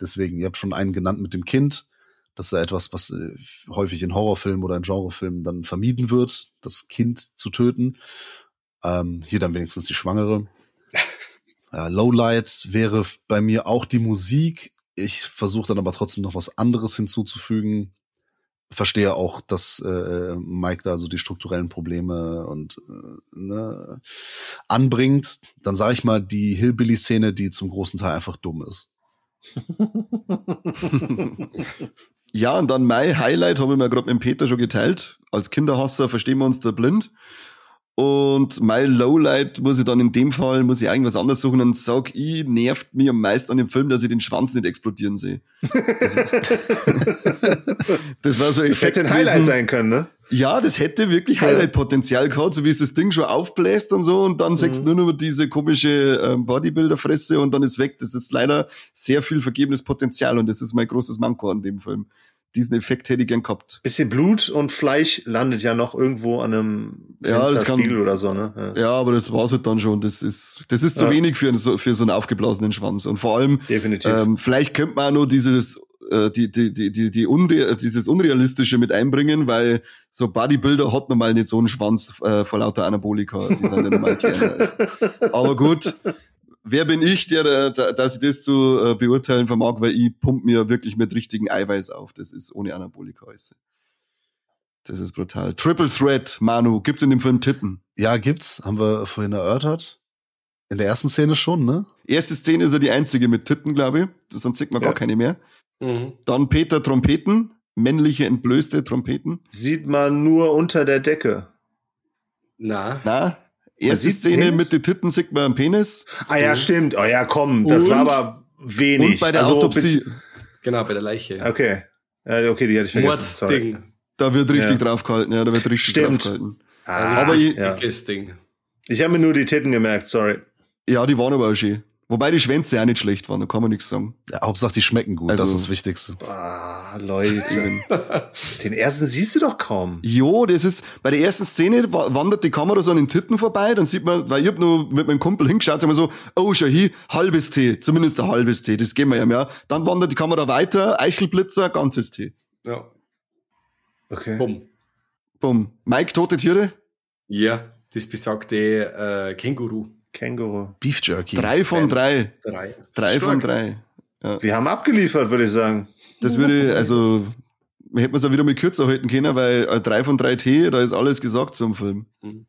Deswegen, ihr habt schon einen genannt mit dem Kind. Das ist ja etwas, was äh, häufig in Horrorfilmen oder in Genrefilmen dann vermieden wird, das Kind zu töten. Ähm, hier dann wenigstens die Schwangere. (laughs) Ja, Lowlights wäre bei mir auch die Musik. Ich versuche dann aber trotzdem noch was anderes hinzuzufügen. Verstehe auch, dass äh, Mike da so die strukturellen Probleme und äh, ne, anbringt. Dann sage ich mal die Hillbilly-Szene, die zum großen Teil einfach dumm ist. (laughs) Ja, und dann mein Highlight habe ich mir gerade mit dem Peter schon geteilt. Als Kinderhasser verstehen wir uns da blind. Und mein Lowlight muss ich dann in dem Fall, muss ich irgendwas anderes suchen und sag ich, nervt mich am meisten an dem Film, dass ich den Schwanz nicht explodieren sehe. Also, (laughs) das war so ein Das Effekt hätte ein Highlight gewesen. sein können, ne? Ja, das hätte wirklich Highlight-Potenzial gehabt, so wie es das Ding schon aufbläst und so und dann siehst du nur noch diese komische ähm, Bodybuilder-Fresse und dann ist weg. Das ist leider sehr viel vergebenes Potenzial und das ist mein großes Manko an dem Film. Diesen Effekt hätte ich gern gehabt. Bisschen Blut und Fleisch landet ja noch irgendwo an einem Ja, das kann- oder so, ne? Ja. Ja, aber das war's halt dann schon. Das ist, das ist zu Ja. wenig für, für so einen aufgeblasenen Schwanz. Und vor allem, Definitiv. ähm, vielleicht könnte man auch noch dieses, äh, die, die, die, die, die Unre dieses Unrealistische mit einbringen, weil so Bodybuilder hat normal nicht so einen Schwanz äh, vor lauter Anabolika. Die sind ja normal gerne. (laughs) Aber gut, wer bin ich, der, der, der dass ich das zu äh, beurteilen vermag, weil ich pump mir wirklich mit richtigen Eiweiß auf. Das ist ohne Anabolika. Das ist brutal. Triple Threat, Manu, gibt's in dem Film Titten? Ja, gibt's, haben wir vorhin erörtert. In der ersten Szene schon, ne? Erste Szene ist ja die einzige mit Titten, glaube ich. Sonst sieht man Ja. gar keine mehr. Mhm. Dann Peter Trompeten, männliche entblößte Trompeten. Sieht man nur unter der Decke. Na, Na, erste sieht Szene Penis? mit den Titten sieht man einen Penis. Ah ja, stimmt. Oh ja, komm, das Und- war aber wenig. Und bei der Also, Autopsie, genau, bei der Leiche. Okay. Okay, die hatte ich vergessen. Sorry. Mordsding. da wird richtig Ja. draufgehalten. Ja, da wird richtig Stimmt. draufgehalten. Ah, Aber ich- ja. Dickes Ding. ich habe mir nur die Titten gemerkt, sorry. Ja, die waren aber auch schön. Wobei die Schwänze auch nicht schlecht waren, da kann man nichts sagen. Ja, Hauptsache, die schmecken gut, Also- das ist das Wichtigste. Ah, Leute. (laughs) den ersten siehst du doch kaum. Jo, das ist, bei der ersten Szene wa- wandert die Kamera so an den Titten vorbei, dann sieht man, weil ich hab nur mit meinem Kumpel hingeschaut, sagen wir so, oh, schau hier, halbes Tee, zumindest ein halbes Tee, das gehen wir ja mehr. Dann wandert die Kamera weiter, Eichelblitzer, ganzes Tee. Ja. Okay. Bumm. Bumm. Mike, tote Tiere? Ja, das besagte äh, Känguru. Känguru. Beef Jerky. Drei von drei. Drei. Drei Stark. von drei. Wir haben abgeliefert, würde ich sagen. Das würde, also, hätte man es auch wieder mal kürzer halten können, weil äh, drei von drei Tee, da ist alles gesagt zum Film.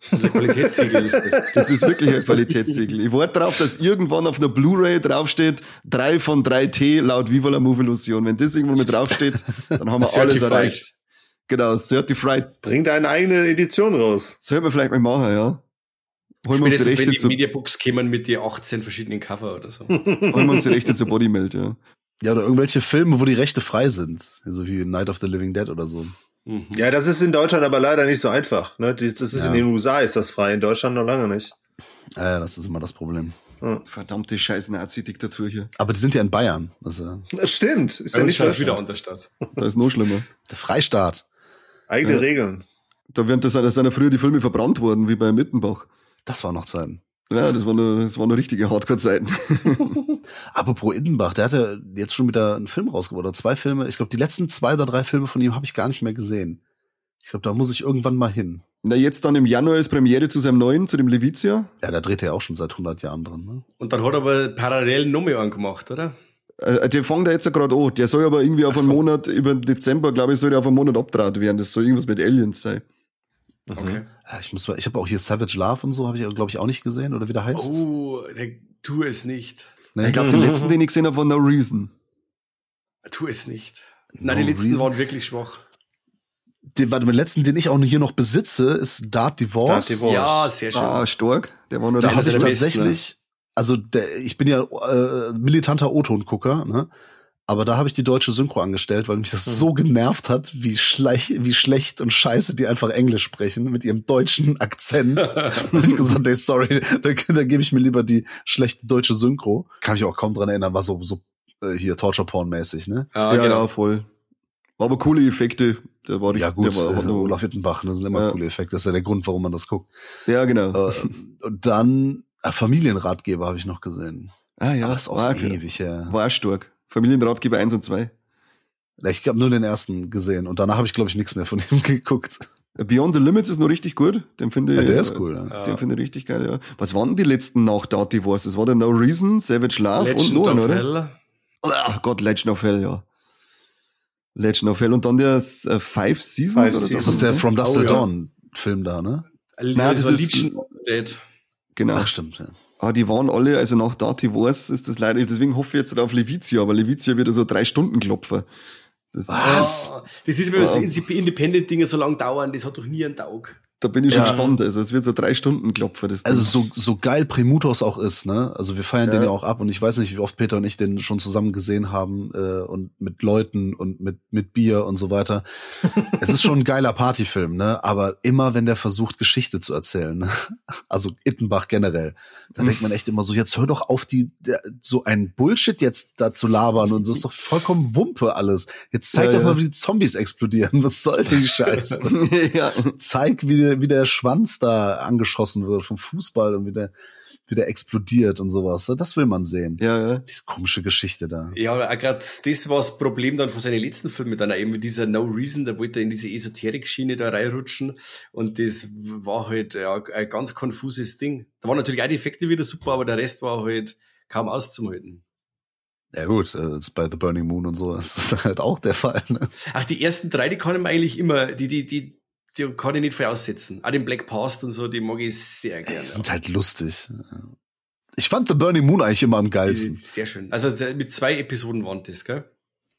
Das ist ein Qualitätssiegel, ist das. Das ist wirklich ein Qualitätssiegel. Ich warte darauf, dass irgendwann auf einer Blu-ray draufsteht, drei von drei T laut Viva la Move Illusion. Wenn das irgendwo mit draufsteht, dann haben wir (laughs) alles Certified. erreicht. Genau, Certified. Bring deine eigene Edition raus. Sollten wir vielleicht mal machen, ja. Holen wir uns die Spätestens, wenn Rechte die zu, Mediabooks kämen mit die 18 verschiedenen Cover oder so. (laughs) holen wir uns die Rechte zu Bodymelt, ja. Ja, oder irgendwelche Filme, wo die Rechte frei sind. So wie Night of the Living Dead oder so. Mhm. Ja, das ist in Deutschland aber leider nicht so einfach. Ne? Das ist ja. in den USA ist das frei, in Deutschland noch lange nicht. Ja, das ist immer das Problem. Verdammte scheiß Nazi-Diktatur hier. Aber die sind ja in Bayern. Also das stimmt. Ist ja nicht wieder unter Stadt. Da ist noch schlimmer. Der Freistaat. Eigene ja. Regeln. Da wären das, das sind ja früher die Filme verbrannt worden, wie bei Mittenbach. Das war noch Zeiten. Ja, das waren nur, das waren nur richtige Hardcore-Zeiten. (laughs) Apropos Ittenbach, der hatte jetzt schon wieder einen Film rausgebracht, oder zwei Filme. Ich glaube, die letzten zwei oder drei Filme von ihm habe ich gar nicht mehr gesehen. Ich glaube, da muss ich irgendwann mal hin. Na, jetzt dann im Januar ist Premiere zu seinem neuen, zu dem Levizia. Ja, da dreht er auch schon seit 100 Jahren dran. Ne? Und dann hat er aber parallel Nummer angemacht, oder? Äh, der fängt da jetzt ja gerade an. Der soll aber irgendwie auf so. einen Monat, über Dezember, glaube ich, soll der auf einen Monat abdraht werden. Das soll irgendwas mit Aliens sein. Mhm. Okay. Ich muss, ich habe auch hier Savage Love und so, habe ich, glaube ich, auch nicht gesehen, oder wie der heißt. Oh, der, tu es nicht. Nee. Ich glaube, den letzten, den ich gesehen habe, war No Reason. Tu es nicht. Nein, no die letzten reason. waren wirklich schwach den, warte, den letzten, den ich auch hier noch besitze, ist Dart Divorce. Dart Divorce. Ja, sehr schön. Ah, stark. Der war nur da habe ich tatsächlich, also der, ich bin ja äh, militanter O-Ton-Gucker, ne? Aber da habe ich die deutsche Synchro angestellt, weil mich das mhm. so genervt hat, wie, schlech, wie schlecht und scheiße die einfach Englisch sprechen mit ihrem deutschen (laughs) Akzent. da habe ich gesagt, ey, sorry, da, da gebe ich mir lieber die schlechte deutsche Synchro. Kann mich auch kaum dran erinnern, war so, so äh, hier Torture-Porn-mäßig, ne? Ja, ja, genau, voll. War aber coole Effekte. Der war ja gut, der war, äh, Olaf Wittenbach, das sind immer ja. coole Effekte. Das ist ja der Grund, warum man das guckt. Ja, genau. Äh, und dann äh, Familienratgeber habe ich noch gesehen. Ah ja, das ist auch war so ewig her. Ja. War stark. Familienratgeber 1 und 2. Ich habe nur den ersten gesehen und danach habe ich, glaube ich, nichts mehr von (laughs) ihm geguckt. Beyond the Limits ist noch richtig gut. Den finde ich. Ja, der ist cool, ja. Den finde ich richtig geil, ja. Was waren die letzten nach Darty Wars? Das war der No Reason, Savage Love Legend und noch, oder? Hell. Oh Gott, Legend of Hell, ja. Legend of Hell und dann der äh, Five Seasons Five oder so. Das ist der From Dust Till oh, Dawn Film da, ne? Nein, das, ist Legion Dead. Genau. Ach, stimmt, ja. Ah, die waren alle, also nach Darty Wars ist das leider, deswegen hoffe ich jetzt auf Levizia, aber Levizia wird so drei Stunden klopfen. Das, Was? Das ist, wenn ja. so Independent-Dinge so lang dauern, das hat doch nie einen Tag. Da bin ich schon ja. gespannt. Also es wird so drei Stunden Klopfer. Das also so, so geil Primutos auch ist, ne? Also wir feiern ja. den ja auch ab und ich weiß nicht, wie oft Peter und ich den schon zusammen gesehen haben äh, und mit Leuten und mit, mit Bier und so weiter. es ist schon ein geiler Partyfilm, ne? Aber immer, wenn der versucht, Geschichte zu erzählen, ne? also Ittenbach generell, da denkt man echt immer so, jetzt hör doch auf, die so ein Bullshit jetzt da zu labern und so ist doch vollkommen Wumpe alles. Jetzt zeig ja, doch mal, wie die Zombies explodieren. Was soll denn die Scheiße? (laughs) ja. Zeig, wie der wie der Schwanz da angeschossen wird vom Fußball und wie der, wie der explodiert und sowas. Das will man sehen. Ja, ja. Diese komische Geschichte da. Ja, gerade das war das Problem dann von seinen letzten Filmen dann eben mit dieser No Reason, da wollte er in diese Esoterik-Schiene da reinrutschen und das war halt ja, ein ganz konfuses Ding. Da waren natürlich auch die Effekte wieder super, aber der Rest war halt kaum auszuhalten. Ja gut, äh, ist bei The Burning Moon und so (laughs) ist das halt auch der Fall. Ne? Ach, die ersten drei, die kann ich eigentlich immer, die, die, die, die kann ich nicht voraussetzen. Auch den Black Past und so, die mag ich sehr gerne. Die sind halt lustig. Ich fand The Burning Moon eigentlich immer am geilsten. Sehr schön. Also mit zwei Episoden waren das, gell?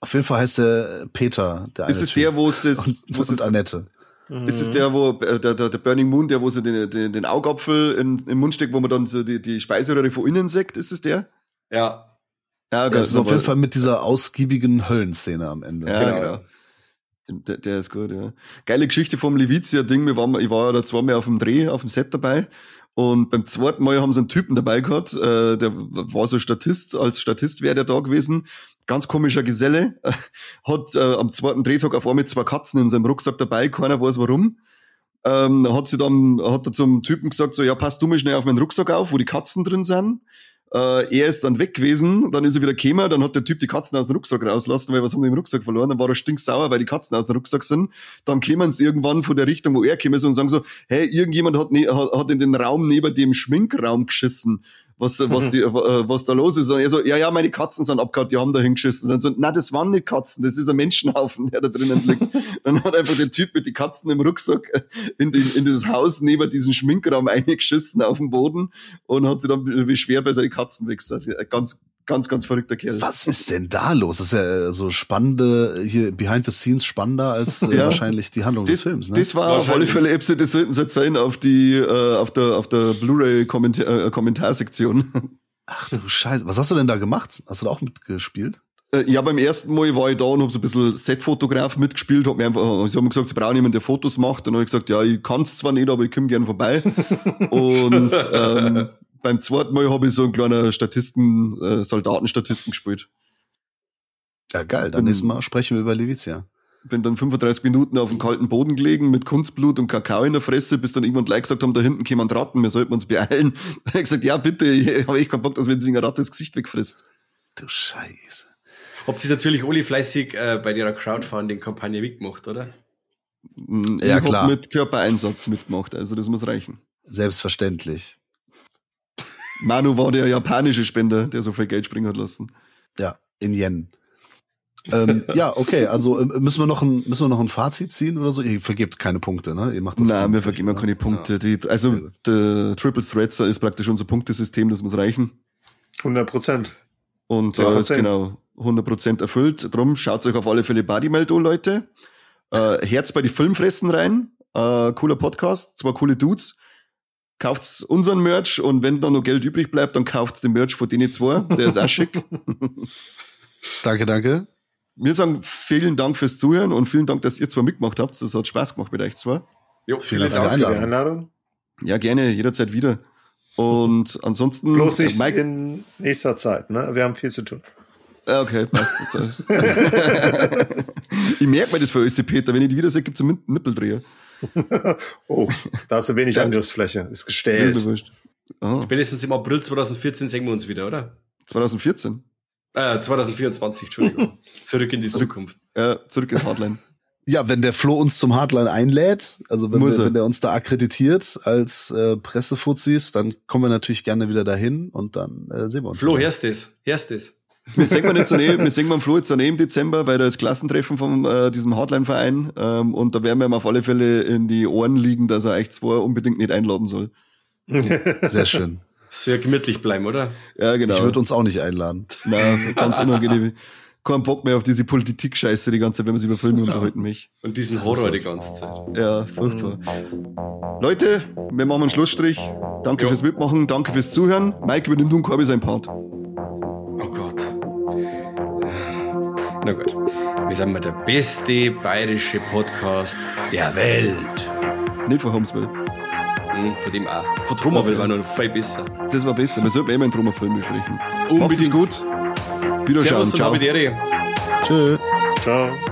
Auf jeden Fall heißt der Peter, der Ist es der, wo es das, und, wo es Annette. Ist es der, wo äh, der, der, der Burning Moon, der, wo sie den, den, den Augapfel in, den Mund steckt, wo man dann so die, die Speiseröhre von innen sägt? Ist es der? Ja. Ja, das ist auf jeden Fall mit dieser ausgiebigen Höllenszene am Ende. Ja, genau. genau. Der, der ist gut, ja. Geile Geschichte vom Levizia-Ding. Ich war ja da zweimal auf dem Dreh, auf dem Set dabei. Und beim zweiten Mal haben sie einen Typen dabei gehabt, äh, der war so Statist, als Statist wäre der da gewesen. Ganz komischer Geselle. (laughs) Hat äh, am zweiten Drehtag auf einmal zwei Katzen in seinem Rucksack dabei, keiner weiß warum. Ähm, hat sie dann, hat er zum Typen gesagt, so, ja, passt du mal schnell auf meinen Rucksack auf, wo die Katzen drin sind. Äh, er ist dann weg gewesen, dann ist er wieder gekommen, dann hat der Typ die Katzen aus dem Rucksack rauslassen, weil was haben die im Rucksack verloren? Dann war er stinksauer, weil die Katzen aus dem Rucksack sind. Dann kämen sie irgendwann von der Richtung, wo er käme und sagen so, hey, irgendjemand hat, ne, hat in den Raum neben dem Schminkraum geschissen was, was, die, (laughs) äh, was da los ist. Und er so, ja, ja, meine Katzen sind abgehauen, die haben da hingeschissen. Und dann so, na, das waren nicht Katzen, das ist ein Menschenhaufen, der da drinnen liegt. (laughs) dann hat einfach der Typ mit den Katzen im Rucksack in, den, in das Haus neben diesen Schminkraum (laughs) eingeschissen auf dem Boden und hat sich dann beschwert, weil seine Katzen weg sind. Ganz, ganz, ganz verrückter Kerl. Was ist denn da los? Das ist ja äh, so spannende, hier behind the scenes spannender als äh, (laughs) ja, wahrscheinlich die Handlung das, des Films. Ne? Das war auf alle Fälle Episode, das sollten sie sein auf die, äh, auf der, auf der Blu-ray-Kommentarsektion. Ach du Scheiße. Was hast du denn da gemacht? Hast du da auch mitgespielt? Äh, ja, beim ersten Mal war ich da und hab so ein bisschen Setfotograf mitgespielt, hab mir einfach, sie haben gesagt, sie brauchen jemanden, der Fotos macht. Dann habe ich gesagt, ja, ich kann's zwar nicht, aber ich komme gern vorbei. (laughs) und ähm, beim zweiten Mal habe ich so einen kleinen Statisten, äh, Soldatenstatisten gespielt. Ja, geil. Dann nächstes Mal sprechen wir über Levizia. Bin dann 35 Minuten auf dem kalten Boden gelegen mit Kunstblut und Kakao in der Fresse, bis dann irgendwann Leute gesagt haben, da hinten kommen Ratten, wir sollten uns beeilen. (laughs) Da hab ich gesagt, ja bitte, ich habe echt keinen Bock, dass wenn sich eine Ratte das Gesicht wegfrisst. Du Scheiße. Habt ihr natürlich alle fleißig äh, bei der Crowdfunding-Kampagne mitgemacht, oder? Ich Ja, klar. mit Körpereinsatz mitgemacht, also das muss reichen. Selbstverständlich. Manu war der japanische Spender, der so viel Geld springen hat lassen. Ja, in Yen. ähm, (laughs) ja, okay, also äh, müssen wir noch ein müssen wir noch ein Fazit ziehen oder so? Ihr vergebt keine Punkte, ne? Ihr macht das Nein, wir vergeben ja ne? keine Punkte. Die, Sehr also gut. der Triple Threatser ist praktisch unser Punktesystem, das muss reichen. 100 Prozent. Und da ist zehn. genau 100% erfüllt. Drum schaut euch auf alle Fälle Bodymelt an, Leute. Äh, Herz bei die Filmfressen rein. Äh, cooler Podcast, zwei coole Dudes. Kauft unseren Merch und wenn da noch Geld übrig bleibt, dann kauft den Merch von denen zwei. Der ist auch schick. (laughs) Danke, danke. Wir sagen vielen Dank fürs Zuhören und vielen Dank, dass ihr zwei mitgemacht habt. Das hat Spaß gemacht mit euch zwei. Jo, Vielen vielen Dank für die Dank. Für die Einladung. Ja, gerne, jederzeit wieder. Und ansonsten. Bloß nicht Mike, in nächster Zeit, ne? Wir haben viel zu tun. Ah, Okay, passt. (laughs) ich merke mir das für euch, Peter. Wenn ich die wieder sehe, gibt es einen Nippeldreher. (laughs) Oh, da hast du wenig. Angriffsfläche. Ist gestellt. wurscht. Ah, Spätestens im April 2014 sehen wir uns wieder, oder? 2014. Äh, 2024, Entschuldigung. (laughs) Zurück in die Zukunft. Ja, zurück ins Hardline. Ja, wenn der Flo uns zum Hardline einlädt, also wenn, wir, er. wenn der uns da akkreditiert als äh, Pressefuzis, dann kommen wir natürlich gerne wieder dahin und dann äh, sehen wir uns. Flo, hörst das? Hörst das? Wir sehen wir nicht so neben, wir sehen wir Flo jetzt so neben Dezember bei das Klassentreffen von äh, diesem Hardline-Verein. Ähm, und da werden wir ihm auf alle Fälle in die Ohren liegen, dass er euch zwei unbedingt nicht einladen soll. Sehr schön. Ja gemütlich bleiben, oder? Ja, genau. Ich würde uns auch nicht einladen. Na, ganz unangenehm. Kein Bock mehr auf diese Politik-Scheiße die ganze Zeit, wenn man sich über Filme unterhalten mich. Und diesen Das Horror ist die ganze Zeit. Ja, furchtbar. Leute, wir machen einen Schlussstrich. Danke Jo. fürs Mitmachen, danke fürs Zuhören. Mike, übernimm du und Corby sein Part. Na gut. Wir sind mal der beste bayerische Podcast der Welt. Nicht von Homesville. Hm, von dem auch. Von Trommerville war noch viel besser. Das war besser. Wir sollten immer einen Trummerfilm besprechen. Macht es Unbedingt. gut. Wiederschauen. Ciao. Tschö. Ciao.